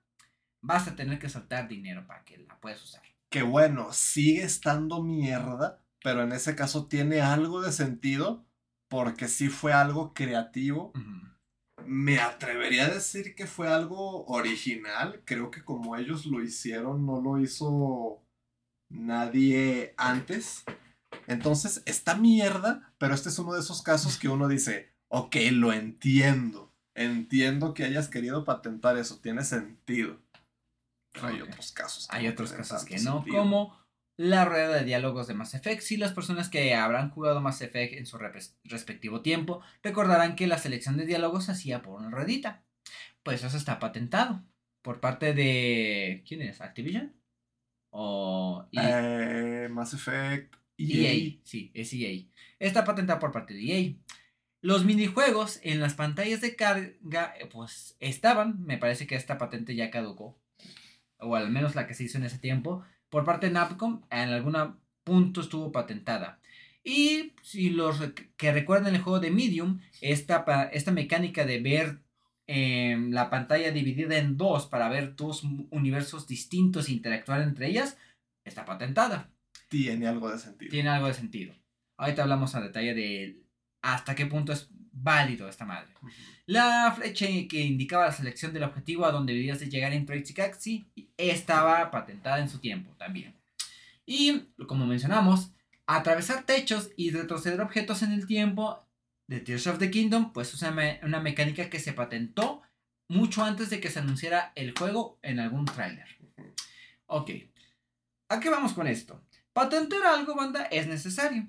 vas a tener que soltar dinero para que la puedas usar. Que bueno, sigue estando mierda, pero en ese caso tiene algo de sentido porque sí fue algo creativo. Me atrevería a decir que fue algo original. Creo que como ellos lo hicieron, no lo hizo nadie antes. Entonces, está mierda, pero este es uno de esos casos que uno dice, ok, lo entiendo. Entiendo que hayas querido patentar eso, tiene sentido. Pero hay otros casos. Hay otros casos que no, sentido. como la rueda de diálogos de Mass Effect. Si las personas que habrán jugado Mass Effect en su respectivo tiempo recordarán que la selección de diálogos se hacía por una ruedita. Pues eso está patentado por parte de... ¿Quién es? ¿Activision? ¿O EA? Eh, Mass Effect. EA, EA. sí, es EA. Está patentada por parte de EA. Los minijuegos en las pantallas de carga, eh, pues estaban, me parece que esta patente ya caducó, o al menos la que se hizo en ese tiempo, por parte de Napcom, en algún punto estuvo patentada. Y si los que recuerdan el juego de Medium, esta, esta mecánica de ver em, la pantalla dividida en dos para ver dos universos distintos e interactuar entre ellas, está patentada Tiene algo de sentido. tiene algo de sentido. Ahorita hablamos a detalle de hasta qué punto es válido esta madre. La flecha que indicaba la selección del objetivo a donde debías de llegar en Taxi estaba patentada en su tiempo también. Y, como mencionamos, atravesar techos y retroceder objetos en el tiempo de Tears of the Kingdom, pues es una, me- una mecánica que se patentó mucho antes de que se anunciara el juego en algún tráiler. Ok, ¿a qué vamos con esto? Patentar algo, banda, es necesario.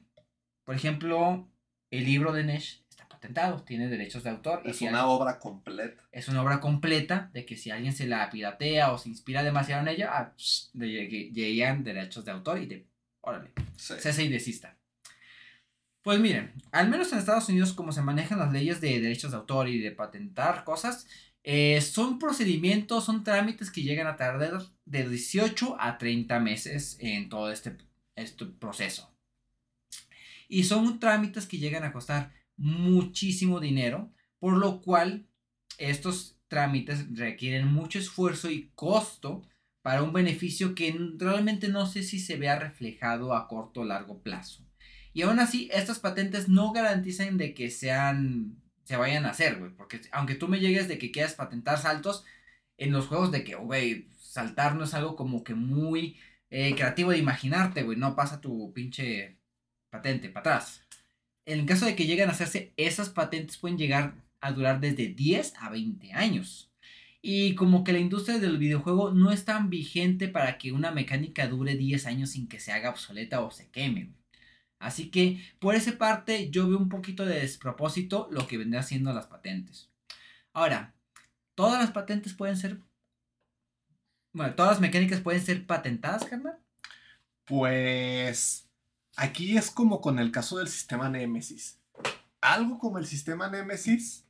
Por ejemplo, el libro de Nesh está patentado, tiene derechos de autor. y Es si una alguien- obra completa. es una obra completa de que si alguien se la piratea o se inspira demasiado en ella, ah, le llegan derechos de autor y de, órale, Sí. cese y desista. Pues miren, al menos en Estados Unidos como se manejan las leyes de derechos de autor y de patentar cosas, eh, son procedimientos, son trámites que llegan a tardar de 18 a 30 meses en todo este, este proceso. Y son trámites que llegan a costar muchísimo dinero, por lo cual estos trámites requieren mucho esfuerzo y costo para un beneficio que realmente no sé si se vea reflejado a corto o largo plazo. Y aún así, estas patentes no garantizan de que sean, se vayan a hacer, güey, porque aunque tú me llegues de que quieras patentar saltos, en los juegos de que, güey, saltar no es algo como que muy eh, creativo de imaginarte, güey, no pasa tu pinche patente para atrás. En el caso de que lleguen a hacerse, esas patentes pueden llegar a durar desde 10 a 20 años. Y como que la industria del videojuego no es tan vigente para que una mecánica dure 10 años sin que se haga obsoleta o se queme. Así que por esa parte yo veo un poquito de despropósito lo que vendrá siendo las patentes. Ahora, todas las patentes pueden ser... Bueno, todas las mecánicas pueden ser patentadas, carnal. Pues aquí es como con el caso del sistema Nemesis. Algo como el sistema Nemesis,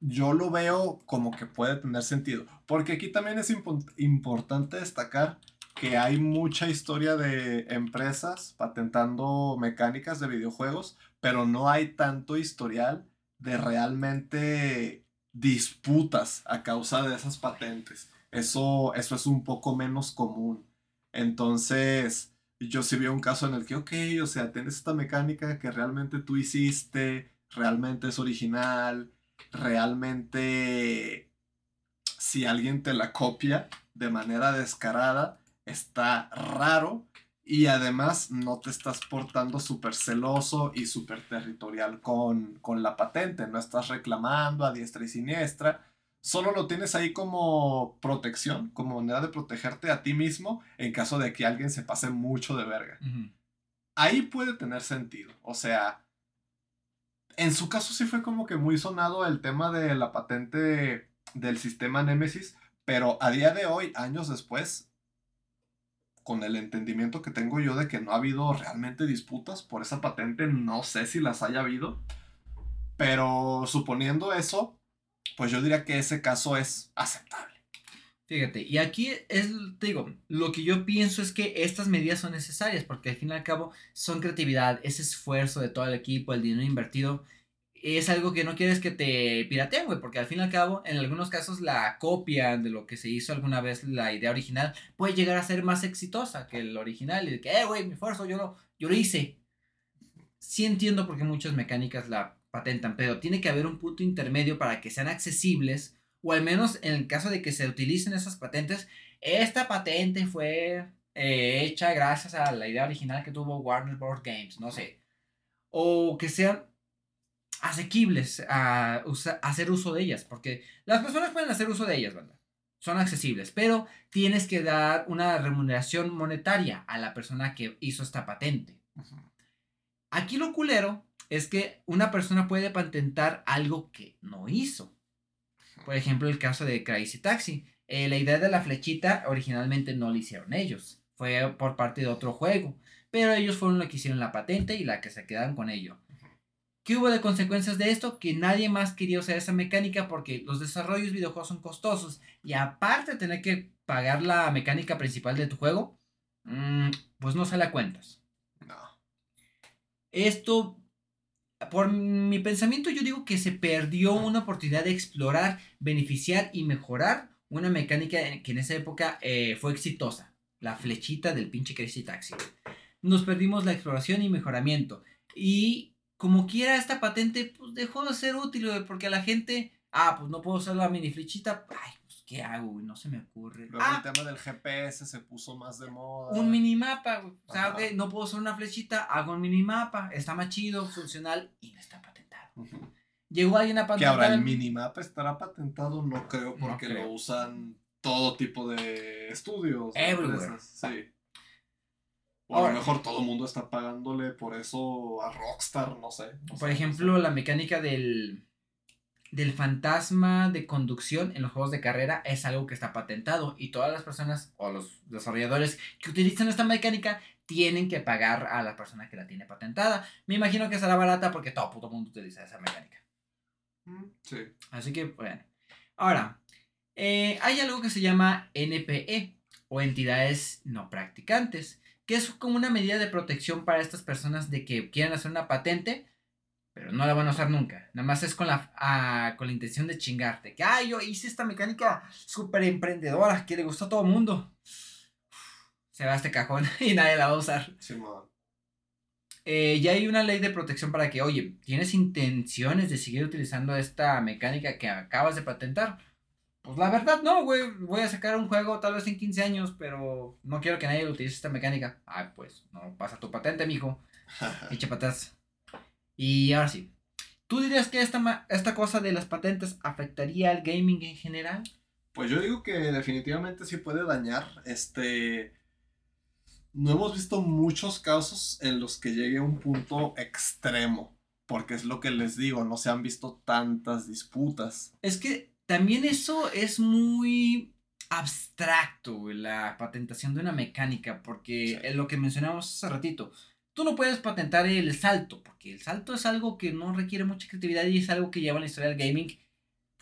yo lo veo como que puede tener sentido. Porque aquí también es impo- importante destacar que hay mucha historia de empresas patentando mecánicas de videojuegos, pero no hay tanto historial de realmente disputas a causa de esas patentes. Eso, eso es un poco menos común. Entonces, yo sí vi un caso en el que, ok, o sea, tienes esta mecánica que realmente tú hiciste, realmente es original, realmente si alguien te la copia de manera descarada, está raro y además no te estás portando súper celoso y súper territorial con, con la patente, no estás reclamando a diestra y siniestra, solo lo tienes ahí como protección, como manera de protegerte a ti mismo en caso de que alguien se pase mucho de verga. Ahí puede tener sentido, o sea, en su caso sí fue como que muy sonado el tema de la patente del sistema Nemesis, pero a día de hoy, años después, con el entendimiento que tengo yo de que no ha habido realmente disputas por esa patente, no sé si las haya habido, pero suponiendo eso, pues yo diría que ese caso es aceptable. Fíjate, y aquí es, te digo, lo que yo pienso es que estas medidas son necesarias porque al fin y al cabo son creatividad, ese esfuerzo de todo el equipo, el dinero invertido, es algo que no quieres que te pirateen, güey, porque al fin y al cabo, en algunos casos, la copia de lo que se hizo alguna vez, la idea original, puede llegar a ser más exitosa que el original y de que, eh, güey, mi esfuerzo, yo lo, yo lo hice. Sí entiendo por qué muchas mecánicas la patentan, pero tiene que haber un punto intermedio para que sean accesibles o al menos en el caso de que se utilicen esas patentes, esta patente fue eh, hecha gracias a la idea original que tuvo Warner Bros. Games, no sé. O que sean asequibles a, a hacer uso de ellas, porque las personas pueden hacer uso de ellas, ¿verdad? Son accesibles, pero tienes que dar una remuneración monetaria a la persona que hizo esta patente. Aquí lo culero es que una persona puede patentar algo que no hizo. Por ejemplo, el caso de Crazy Taxi. Eh, la idea de la flechita originalmente no la hicieron ellos. Fue por parte de otro juego. Pero ellos fueron los que hicieron la patente y la que se quedaron con ello. ¿Qué hubo de consecuencias de esto? Que nadie más quería usar esa mecánica porque los desarrollos videojuegos son costosos. Y aparte de tener que pagar la mecánica principal de tu juego, mm, pues no sale a cuentas. No. Esto, por mi pensamiento, yo digo que se perdió una oportunidad de explorar, beneficiar y mejorar una mecánica que en esa época eh, fue exitosa. La flechita del pinche Crazy Taxi. Nos perdimos la exploración y mejoramiento. Y como quiera, esta patente pues, dejó de ser útil, porque a la gente, ah, pues no puedo usar la mini flechita. Ay, ¿qué hago, güey? No se me ocurre. Luego Ah, el tema del GPS se puso más de moda. un minimapa, güey. O sea, Ajá. ok, no puedo usar una flechita, hago un minimapa. Está más chido, funcional y no está patentado. Llegó alguien a Que patentar. ahora el minimapa estará patentado, no creo, No porque creo. lo usan todo tipo de estudios. Everywhere. empresas, Sí. O a lo mejor todo el mundo está pagándole por eso a Rockstar, no sé. no Por sé, ejemplo, no sé. la mecánica del, del fantasma de conducción en los juegos de carrera es algo que está patentado y todas las personas o los desarrolladores que utilizan esta mecánica tienen que pagar a la persona que la tiene patentada. Me imagino que será barata porque todo puto mundo utiliza esa mecánica. Sí. Así que, bueno. Ahora, eh, hay algo que se llama NPE o entidades no practicantes, que es como una medida de protección para estas personas de que quieran hacer una patente, pero no la van a usar nunca. Nada más es con la, ah, con la intención de chingarte. Que, ah, yo hice esta mecánica súper emprendedora que le gustó a todo el mundo. Se va a este cajón *laughs* y nadie la va a usar. Simón. Eh, ya hay una ley de protección para que, oye, ¿tienes intenciones de seguir utilizando esta mecánica que acabas de patentar? Pues la verdad no, güey. Voy a sacar un juego tal vez en 15 años, pero no quiero que nadie utilice esta mecánica. Ah, pues no pasa tu patente, mijo. *laughs* Echa patas. Y ahora sí. ¿Tú dirías que esta, esta cosa de las patentes afectaría al gaming en general? Pues yo digo que definitivamente sí puede dañar. Este. No hemos visto muchos casos en los que llegue a un punto extremo. Porque es lo que les digo, no se han visto tantas disputas. Es que también eso es muy abstracto, la patentación de una mecánica, porque Sí. es lo que mencionamos hace ratito. Tú no puedes patentar el salto, porque el salto es algo que no requiere mucha creatividad y es algo que lleva en la historia del gaming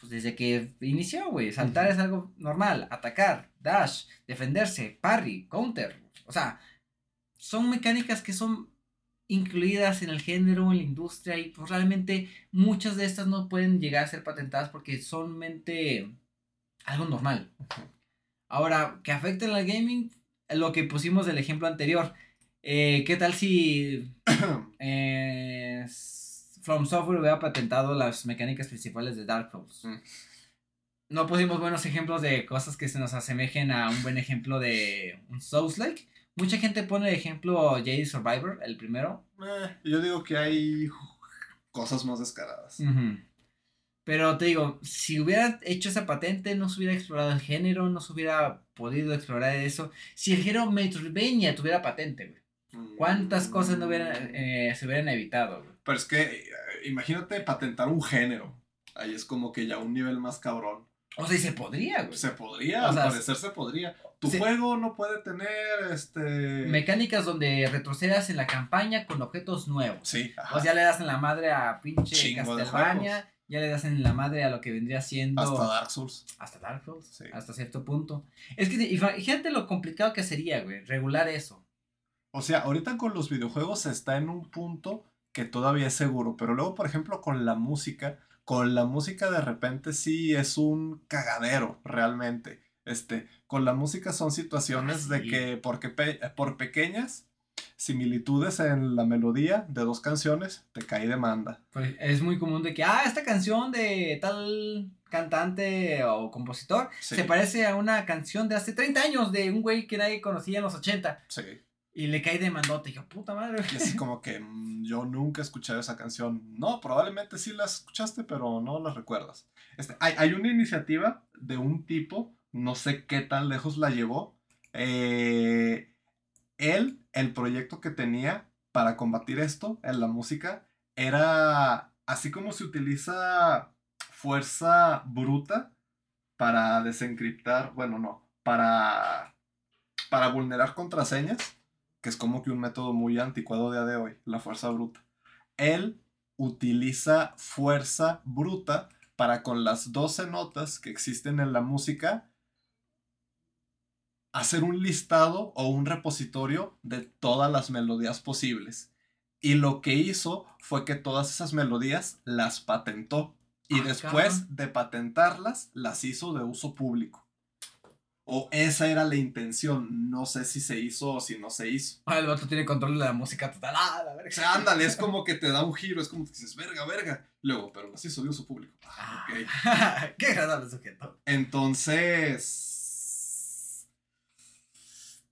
pues desde que inició, güey. Saltar es algo normal, atacar, dash, defenderse, parry, counter. O sea, son mecánicas que son incluidas en el género, en la industria y pues realmente muchas de estas no pueden llegar a ser patentadas porque son mente algo normal. Ahora, que afecten al gaming, lo que pusimos del ejemplo anterior. Eh, ¿Qué tal si *coughs* eh, From Software hubiera patentado las mecánicas principales de Dark Souls? Mm. No pusimos buenos ejemplos de cosas que se nos asemejen a un buen ejemplo de un Souls-like. Mucha gente pone de ejemplo Jade Survivor, el primero. Eh, yo digo que hay cosas más descaradas. Pero te digo, si hubiera hecho esa patente, no se hubiera explorado el género, no se hubiera podido explorar eso. Si el género Metroidvania tuviera patente, güey. ¿Cuántas cosas no hubieran, eh, se hubieran evitado, güey? Pero es que eh, imagínate patentar un género. Ahí es como que ya un nivel más cabrón. O sea, y se podría, güey. Se podría, O sea, al parecer se podría. Tu juego no puede tener este. Mecánicas donde retrocedas en la campaña con objetos nuevos. Sí, ajá. O sea, ya le das en la madre a pinche Chingo Castlevania, ya le das en la madre a lo que vendría siendo hasta Dark Souls. hasta Dark Souls, Sí. hasta cierto punto. Es que fíjate lo complicado que sería, güey, regular eso. O sea, ahorita con los videojuegos está en un punto que todavía es seguro, pero luego, por ejemplo, con la música, con la música de repente sí es un cagadero, realmente. Este, con la música son situaciones Ah, de que porque pe- por pequeñas similitudes en la melodía de dos canciones te cae demanda. Pues es muy común de que, ah, esta canción de tal cantante o compositor Sí. se parece a una canción de hace 30 años de un güey que nadie conocía en los 80 Sí. Y le cae de mandote. Yo, puta madre. Y así como que mm, yo nunca he escuchado esa canción. No, probablemente sí la escuchaste, pero no la recuerdas. Este, hay, hay una iniciativa de un tipo, no sé qué tan lejos la llevó. eh, él, el proyecto que tenía para combatir esto en la música, era así como se utiliza fuerza bruta para desencriptar, bueno, no, para, para vulnerar contraseñas que es como que un método muy anticuado día de hoy, la fuerza bruta. Él utiliza fuerza bruta para con las 12 notas que existen en la música hacer un listado o un repositorio de todas las melodías posibles. Y lo que hizo fue que todas esas melodías las patentó y Ah, después de patentarlas las hizo de uso público. O esa era la intención. No sé si se hizo o si no se hizo. Ah, el vato tiene control de la música total. Ah, la O verga. sea, ándale, es como *laughs* que te da un giro, es como que dices, verga, verga. Luego, pero así subió su público. Ah, ok. *laughs* Qué agradable sujeto. Entonces,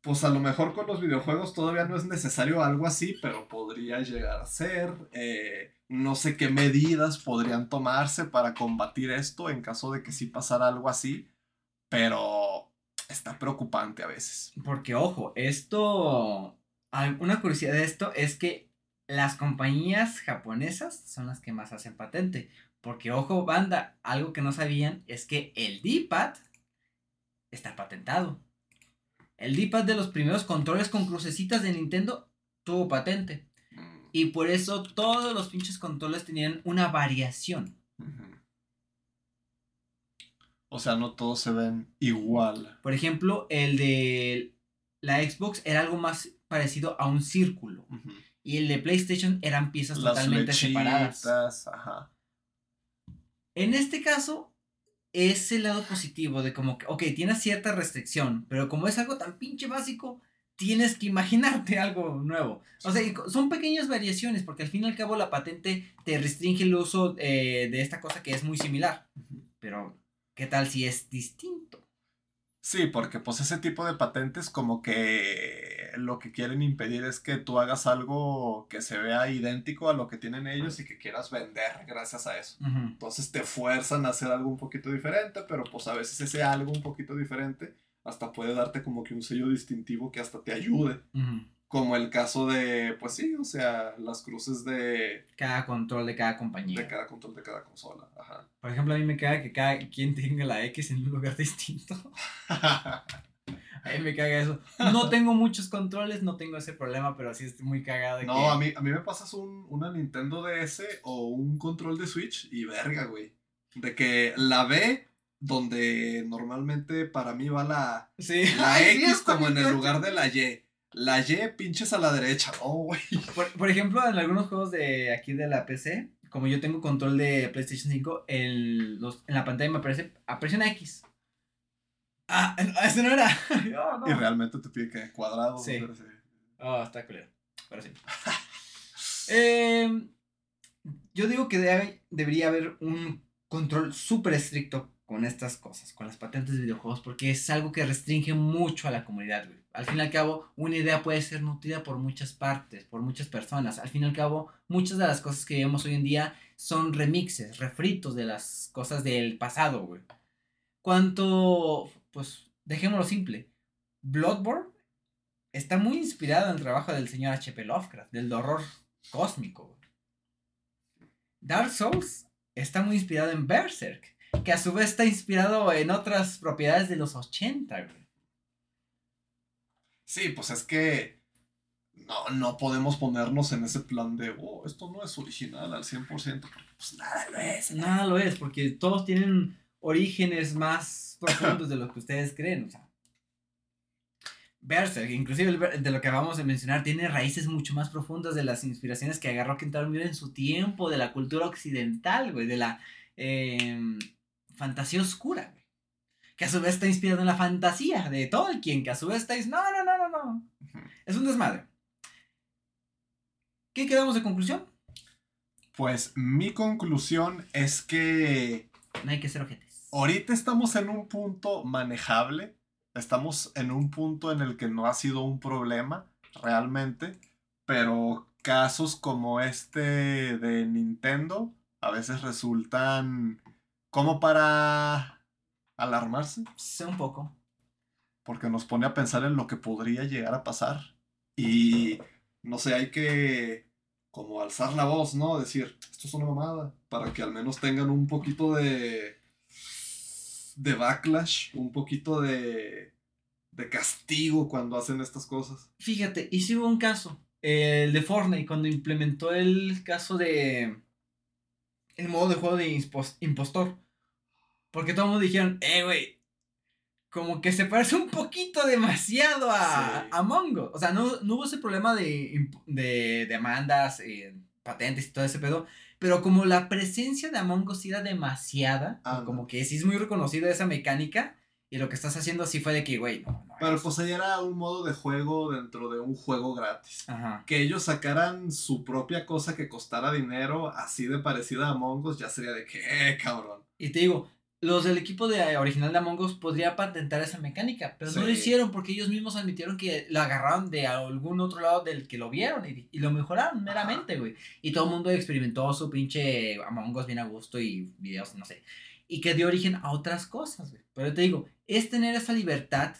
pues a lo mejor con los videojuegos todavía no es necesario algo así, pero podría llegar a ser. Eh, no sé qué medidas podrían tomarse para combatir esto en caso de que sí pasara algo así, pero está preocupante a veces. Porque, ojo, esto. Una curiosidad de esto es que las compañías japonesas son las que más hacen patente. Porque, ojo, banda, algo que no sabían es que el D-pad está patentado. El D-pad de los primeros controles con crucecitas de Nintendo tuvo patente. Mm, Y por eso todos los pinches controles tenían una variación. ujú. O sea, no todos se ven igual. Por ejemplo, el de la Xbox era algo más parecido a un círculo. Y el de PlayStation eran piezas Las totalmente separadas. ajá. En este caso, es el lado positivo de como que, ok, tienes cierta restricción, pero como es algo tan pinche básico, tienes que imaginarte *laughs* algo nuevo. O sea, son pequeñas variaciones, porque al fin y al cabo la patente te restringe el uso eh, de esta cosa que es muy similar. Pero, ¿qué tal si es distinto? Sí, porque pues ese tipo de patentes como que lo que quieren impedir es que tú hagas algo que se vea idéntico a lo que tienen ellos y que quieras vender gracias a eso. Entonces te fuerzan a hacer algo un poquito diferente, pero pues a veces ese algo un poquito diferente hasta puede darte como que un sello distintivo que hasta te ayude. Como el caso de, pues sí, o sea, las cruces de, Cada control de cada compañía. de cada control de cada consola. Ajá. Por ejemplo, a mí me caga que cada quien tenga la X en un lugar *laughs* distinto. A mí me caga eso. No *laughs* tengo muchos controles, no tengo ese problema, pero sí estoy muy cagado de No, que... a mí, a mí me pasas un, una Nintendo DS o un control de Switch y verga, güey. De que la B, donde normalmente para mí va la, Sí. la *laughs* Ay, X como en el lugar de la Y. La Y pinches a la derecha, no, güey. Por, por ejemplo, en algunos juegos de aquí de la PC, como yo tengo control de PlayStation 5, el, los, en la pantalla me aparece, aparece una X. Ah, ese no era. *laughs* Oh, no. Y realmente te pide que cuadrado. Sí. pero sí. Oh, está culero. Pero sí. *laughs* Eh, yo digo que debe- debería haber un control súper estricto con estas cosas, con las patentes de videojuegos, porque es algo que restringe mucho a la comunidad, güey. Al fin y al cabo, una idea puede ser nutrida por muchas partes, por muchas personas. Al fin y al cabo, muchas de las cosas que vemos hoy en día son remixes, refritos de las cosas del pasado, güey. Cuanto, pues, dejémoslo simple. Bloodborne está muy inspirado en el trabajo del señor H.P. Lovecraft, del horror cósmico. Dark Souls está muy inspirado en Berserk, que a su vez está inspirado en otras propiedades de los 80, güey. Sí, pues es que no, no podemos ponernos en ese plan de, oh, esto no es original al 100%, porque pues nada lo es. Nada lo es, porque todos tienen orígenes más profundos de lo que ustedes creen, o sea. Berserk, inclusive de lo que acabamos de mencionar, tiene raíces mucho más profundas de las inspiraciones que agarró Kentaro Miura en su tiempo, de la cultura occidental, güey, de la em, fantasía oscura, güey. Que a su vez está inspirado en la fantasía de Tolkien, que a su vez está... No, no, no, no, no. Es un desmadre. ¿Qué quedamos de conclusión? Pues mi conclusión es que No hay que ser ojetes. ahorita estamos en un punto manejable, estamos en un punto en el que no ha sido un problema realmente, pero casos como este de Nintendo a veces resultan como para alarmarse, Sé un poco. porque nos pone a pensar en lo que podría llegar a pasar y no sé, hay que como alzar la voz, ¿no? Decir, esto es una mamada, para que al menos tengan un poquito de de backlash, un poquito de de castigo cuando hacen estas cosas. Fíjate, y si hubo un caso, el de Fortnite, cuando implementó el caso de. El modo de juego de impos- impostor. Porque todos dijeron, eh, güey. Como que se parece un poquito demasiado a, Sí. a Among Us. O sea, no, no hubo ese problema de, de demandas, eh, patentes y todo ese pedo. Pero como la presencia de Among Us era demasiada, Anda. como que sí es muy reconocida esa mecánica, Y lo que estás haciendo sí fue de que, güey, no, no. Pero pues ahí era un modo de juego dentro de un juego gratis. Ajá. Que ellos sacaran su propia cosa que costara dinero, así de parecida a Among Us, ya sería de que, eh, cabrón. Y te digo, los del equipo de original de Among Us podría patentar esa mecánica, pero no lo Sí. hicieron porque ellos mismos admitieron que lo agarraron de algún otro lado del que lo vieron y, y lo mejoraron meramente, güey. Y todo el mundo experimentó su pinche Among Us bien a gusto y videos, no sé. Y que dio origen a otras cosas, güey. Pero te digo, es tener esa libertad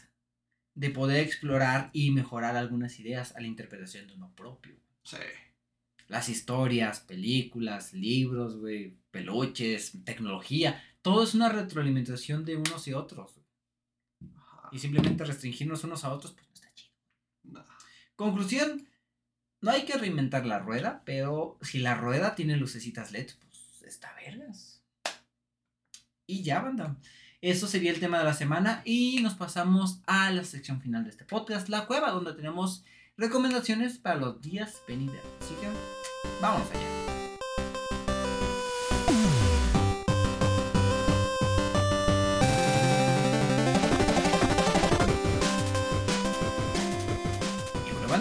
de poder explorar y mejorar algunas ideas a la interpretación de uno propio. Sí. Las historias, películas, libros, güey, peluches, tecnología, todo es una retroalimentación de unos y otros. Ajá. Y simplemente restringirnos unos a otros, pues no está chido. Conclusión, no hay que reinventar la rueda, pero si la rueda tiene lucecitas LED, pues está vergas. Y ya, banda. Eso sería el tema de la semana y nos pasamos a la sección final de este podcast, La Cueva, donde tenemos recomendaciones para los días venideros. Así que, vámonos allá.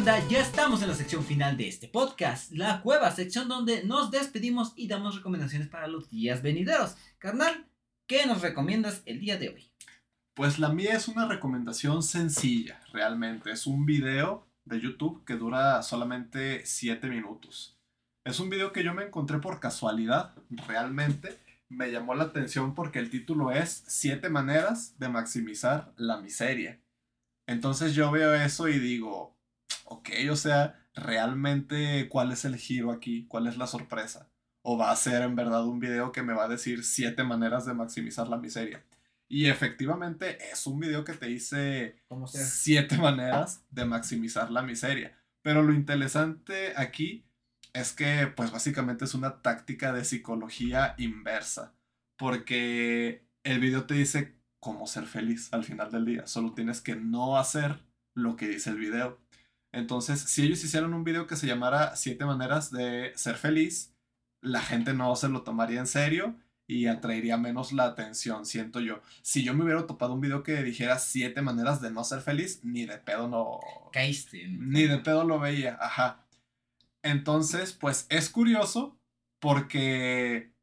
Banda, ya estamos en la sección final de este podcast, La Cueva, sección donde nos despedimos y damos recomendaciones para los días venideros. Carnal, ¿qué nos recomiendas el día de hoy? Pues la mía es una recomendación sencilla, realmente. Es un video de YouTube que dura solamente 7 minutos. Es un video que yo me encontré por casualidad, realmente. Me llamó la atención porque el título es 7 maneras de maximizar la miseria. Entonces yo veo eso y digo, ok, o sea, realmente cuál es el giro aquí, cuál es la sorpresa. O va a ser en verdad un video que me va a decir 7 maneras de maximizar la miseria. Y efectivamente es un video que te dice siete maneras de maximizar la miseria. Pero lo interesante aquí es que pues básicamente es una táctica de psicología inversa. Porque el video te dice cómo ser feliz al final del día. Solo tienes que no hacer lo que dice el video. Entonces, si ellos hicieran un video que se llamara siete maneras de ser feliz, la gente no se lo tomaría en serio y atraería menos la atención, siento yo. Si yo me hubiera topado un video que dijera siete maneras de no ser feliz, ni de pedo no... Caíste. Ni de pedo lo veía, ajá. Entonces, pues es curioso porque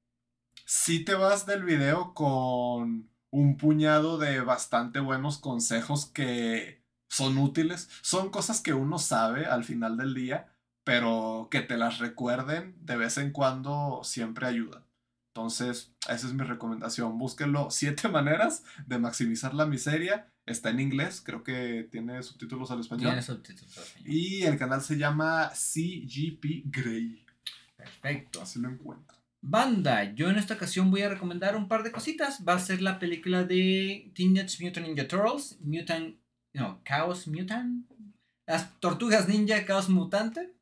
si te vas del video con un puñado de bastante buenos consejos que son útiles, son cosas que uno sabe al final del día, pero que te las recuerden de vez en cuando siempre ayudan. Entonces, esa es mi recomendación. Búsquenlo. *laughs* Siete maneras de maximizar la miseria. Está en inglés, creo que tiene subtítulos al español. Tiene subtítulos al español. Y el canal se llama CGP Grey. Perfecto. Así lo encuentro. Banda, yo en esta ocasión voy a recomendar un par de cositas. Va a ser la película de Teenage Mutant Ninja Turtles, Mutant, no, Chaos Mutant, las Tortugas Ninja Chaos Mutante.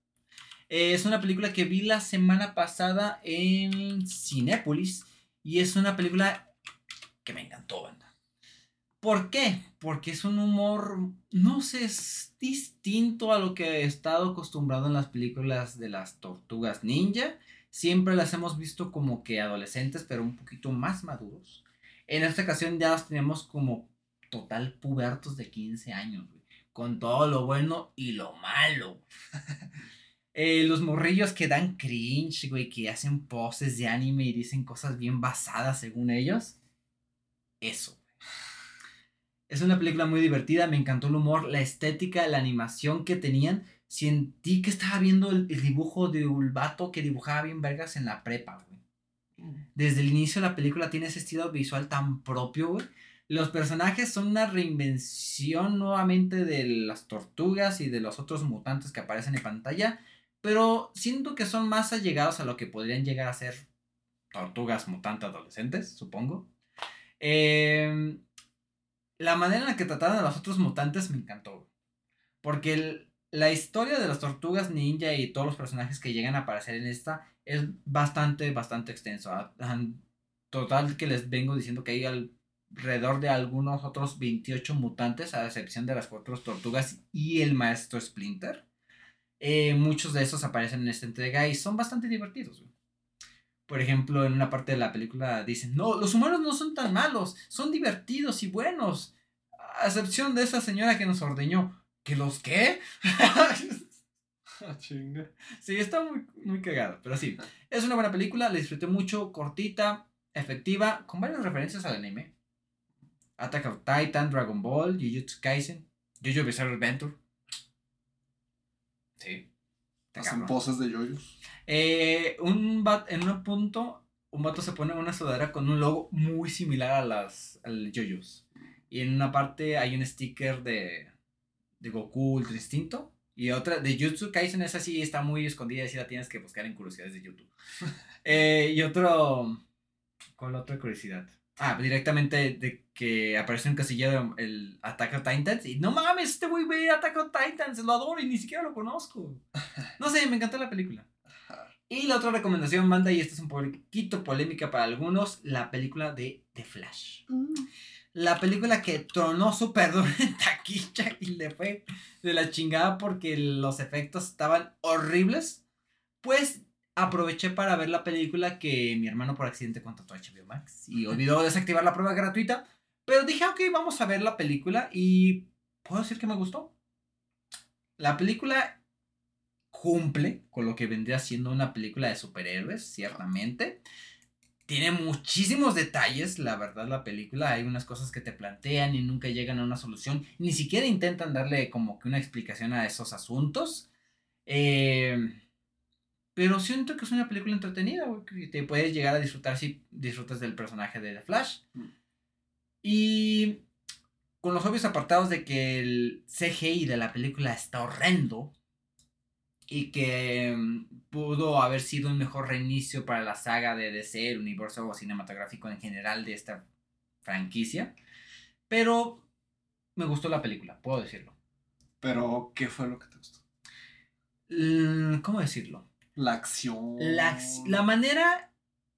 Eh, es una película que vi la semana pasada en Cinépolis y es una película que me encantó, banda. ¿Por qué? Porque es un humor, no sé, es distinto a lo que he estado acostumbrado en las películas de las Tortugas Ninja siempre las hemos visto como que adolescentes, pero un poquito más maduros. En esta ocasión ya las tenemos como total pubertos de 15 años, güey, con todo lo bueno y lo malo. *laughs* Eh, los morrillos que dan cringe, güey, que hacen poses de anime y dicen cosas bien basadas según ellos. Eso. güey. Es una película muy divertida, me encantó el humor, la estética, la animación que tenían sentí que estaba viendo el, el dibujo de un vato que dibujaba bien vergas en la prepa, güey. Desde el inicio de la película tiene ese estilo visual tan propio, güey. Los personajes son una reinvención nuevamente de las tortugas y de los otros mutantes que aparecen en pantalla, pero siento que son más allegados a lo que podrían llegar a ser tortugas mutantes adolescentes, supongo. Eh, la manera en la que trataron a los otros mutantes me encantó. Porque la historia de las tortugas ninja y todos los personajes que llegan a aparecer en esta es bastante, bastante extenso. Ah, Total que les vengo diciendo que hay alrededor de algunos otros 28 mutantes, a excepción de las cuatro tortugas y el maestro Splinter. Eh, muchos de esos aparecen en esta entrega y son bastante divertidos. güey. Por ejemplo, en una parte de la película dicen, no, los humanos no son tan malos, son divertidos y buenos. A excepción de esa señora que nos ordeñó. ¿Que los qué? *laughs* Chinga. sí, está muy, muy cagado. Pero sí, es una buena película. La disfruté mucho, cortita, efectiva, con varias referencias al anime. Attack of Titan, Dragon Ball, Jujutsu Kaisen, Jojo Bizarre Adventure. Sí. Hacen poses de yoyos. Eh, un bat, en un punto, un vato se pone una sudadera con un logo muy similar a las al JoJo's. Y en una parte hay un sticker de, de Goku Ultra Instinto. Y otra de Jutsu Kaisen, esa sí está muy escondida y sí la tienes que buscar en curiosidades de YouTube. *laughs* Eh, y otro. ¿Cuál otra curiosidad? Ah, directamente de que aparece en casillero el Attack on Titans. Y no mames, este güey ve Attack on Titans, lo adoro y ni siquiera lo conozco. *laughs* No sé, me encantó la película. Y la otra recomendación, banda, y esta es un poquito polémica para algunos, la película de The Flash. La película que tronó súper duro en taquilla y le fue de la chingada porque los efectos estaban horribles. Pues aproveché para ver la película que mi hermano por accidente contrató a HBO Max y olvidó desactivar la prueba gratuita. Pero dije, ok, vamos a ver la película y puedo decir que me gustó. La película cumple con lo que vendría siendo una película de superhéroes, ciertamente. Tiene muchísimos detalles, la verdad, la película. Hay unas cosas que te plantean y nunca llegan a una solución. Ni siquiera intentan darle como que una explicación a esos asuntos. Eh, pero siento que es una película entretenida, güey, que te puedes llegar a disfrutar si disfrutas del personaje de The Flash. Mm. Y con los obvios apartados de que el CGI de la película está horrendo y que mm, pudo haber sido un mejor reinicio para la saga de DC, el universo cinematográfico en general de esta franquicia. Pero me gustó la película, puedo decirlo. Pero, ¿qué fue lo que te gustó? ¿Cómo decirlo? La acción. La, la manera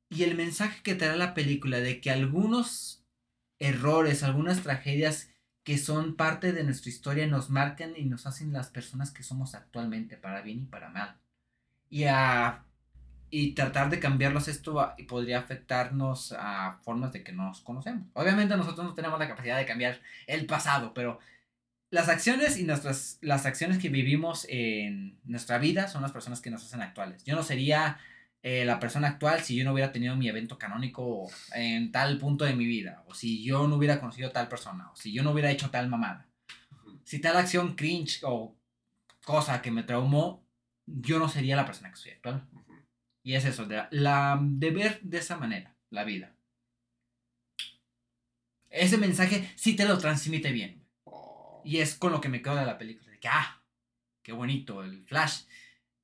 y el mensaje que trae la película de que algunos errores, algunas tragedias que son parte de nuestra historia nos marcan y nos hacen las personas que somos actualmente, para bien y para mal. Y, a, y tratar de cambiarlos esto a- podría afectarnos a formas de que no nos conocemos. Obviamente nosotros no tenemos la capacidad de cambiar el pasado, pero las acciones y nuestras las acciones que vivimos en nuestra vida son las personas que nos hacen actuales. Yo no sería eh, la persona actual si yo no hubiera tenido mi evento canónico en tal punto de mi vida, o si yo no hubiera conocido tal persona, o si yo no hubiera hecho tal mamada. Si tal acción cringe o cosa que me traumó, yo no sería la persona que soy actual. Y es eso, de, la, de ver de esa manera la vida. Ese mensaje sí te lo transmite bien. Y es con lo que me quedo de la película. De que, ah, qué bonito, el Flash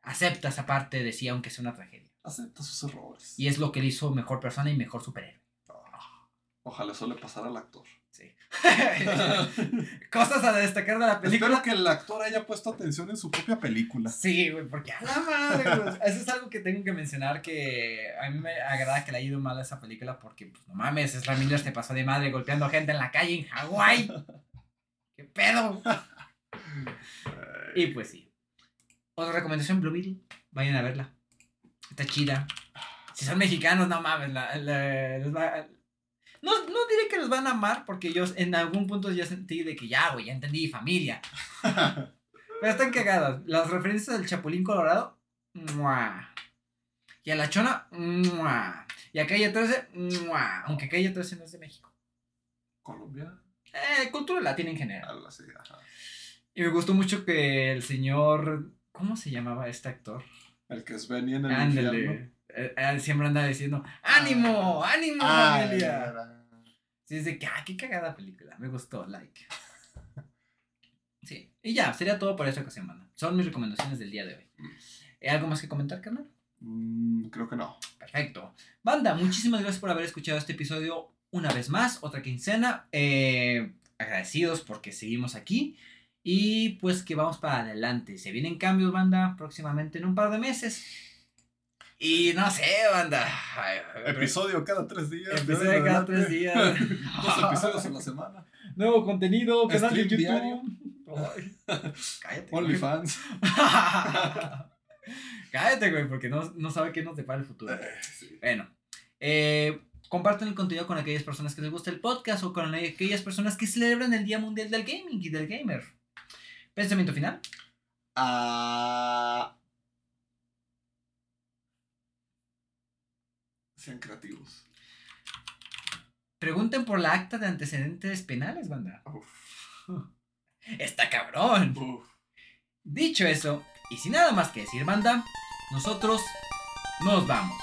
acepta esa parte de sí, aunque sea una tragedia. acepta sus errores. Y es lo que le hizo mejor persona y mejor superhéroe. Ojalá eso le pasara al actor. Sí. *laughs* Cosas a destacar de la película. Espero que el actor haya puesto atención en su propia película. Sí, güey, porque a la madre. Eso es algo que tengo que mencionar que a mí me agrada que le haya ido mal a esa película porque, pues, no mames, Ezra Miller se pasó de madre golpeando gente en la calle en Hawái. ¿Qué pedo? *laughs* Y pues sí. Otra recomendación, Blue Beetle. Vayan a verla. Está chida. Si son mexicanos, no mames. la- la- les va- no, no diré que los van a amar porque yo en algún punto ya sentí de que ya, güey, ya entendí, familia. *laughs* Pero están cagadas. Las referencias al Chapulín Colorado. ¡mua! Y a la Chona. ¡mua! Y a Calle 13. ¡mua! Aunque Calle 13 no es de México. Colombia. Eh, cultura latina en general. Algo así, ajá. Y me gustó mucho que el señor. ¿Cómo se llamaba este actor? El que es Benny en el infierno. Ándale. Eh, eh, siempre anda diciendo: ¡Ánimo! ¡Ánimo, Ah, familia! era- Sí, es de que, ah, qué cagada película. Me gustó, like. *laughs* Sí. Y ya, sería todo por esta ocasión, mano. Son mis recomendaciones del día de hoy. ¿Eh, ¿Algo más que comentar, carnal? Mm, creo que no. Perfecto. Banda, muchísimas gracias por haber escuchado este episodio una vez más, otra quincena. Eh, agradecidos porque seguimos aquí. Y pues que vamos para adelante. Se vienen cambios, banda, próximamente en un par de meses. Y no sé, banda. Episodio cada tres días. Episodio cada adelante. tres días. *laughs* Dos episodios en la semana. Nuevo contenido, canal de YouTube. Cállate. güey. OnlyFans. *laughs* Cállate, güey, porque no, no sabe qué nos depara el futuro. Eh, sí. Bueno, eh, Compartan el contenido con aquellas personas que les gusta el podcast o con aquellas personas que celebran el Día Mundial del Gaming y del Gamer. Pensamiento final. Ah, sean creativos. Pregunten por la acta de antecedentes penales, banda. Uf, *laughs* Está cabrón. uf. Dicho eso, y sin nada más que decir, banda, nosotros nos vamos.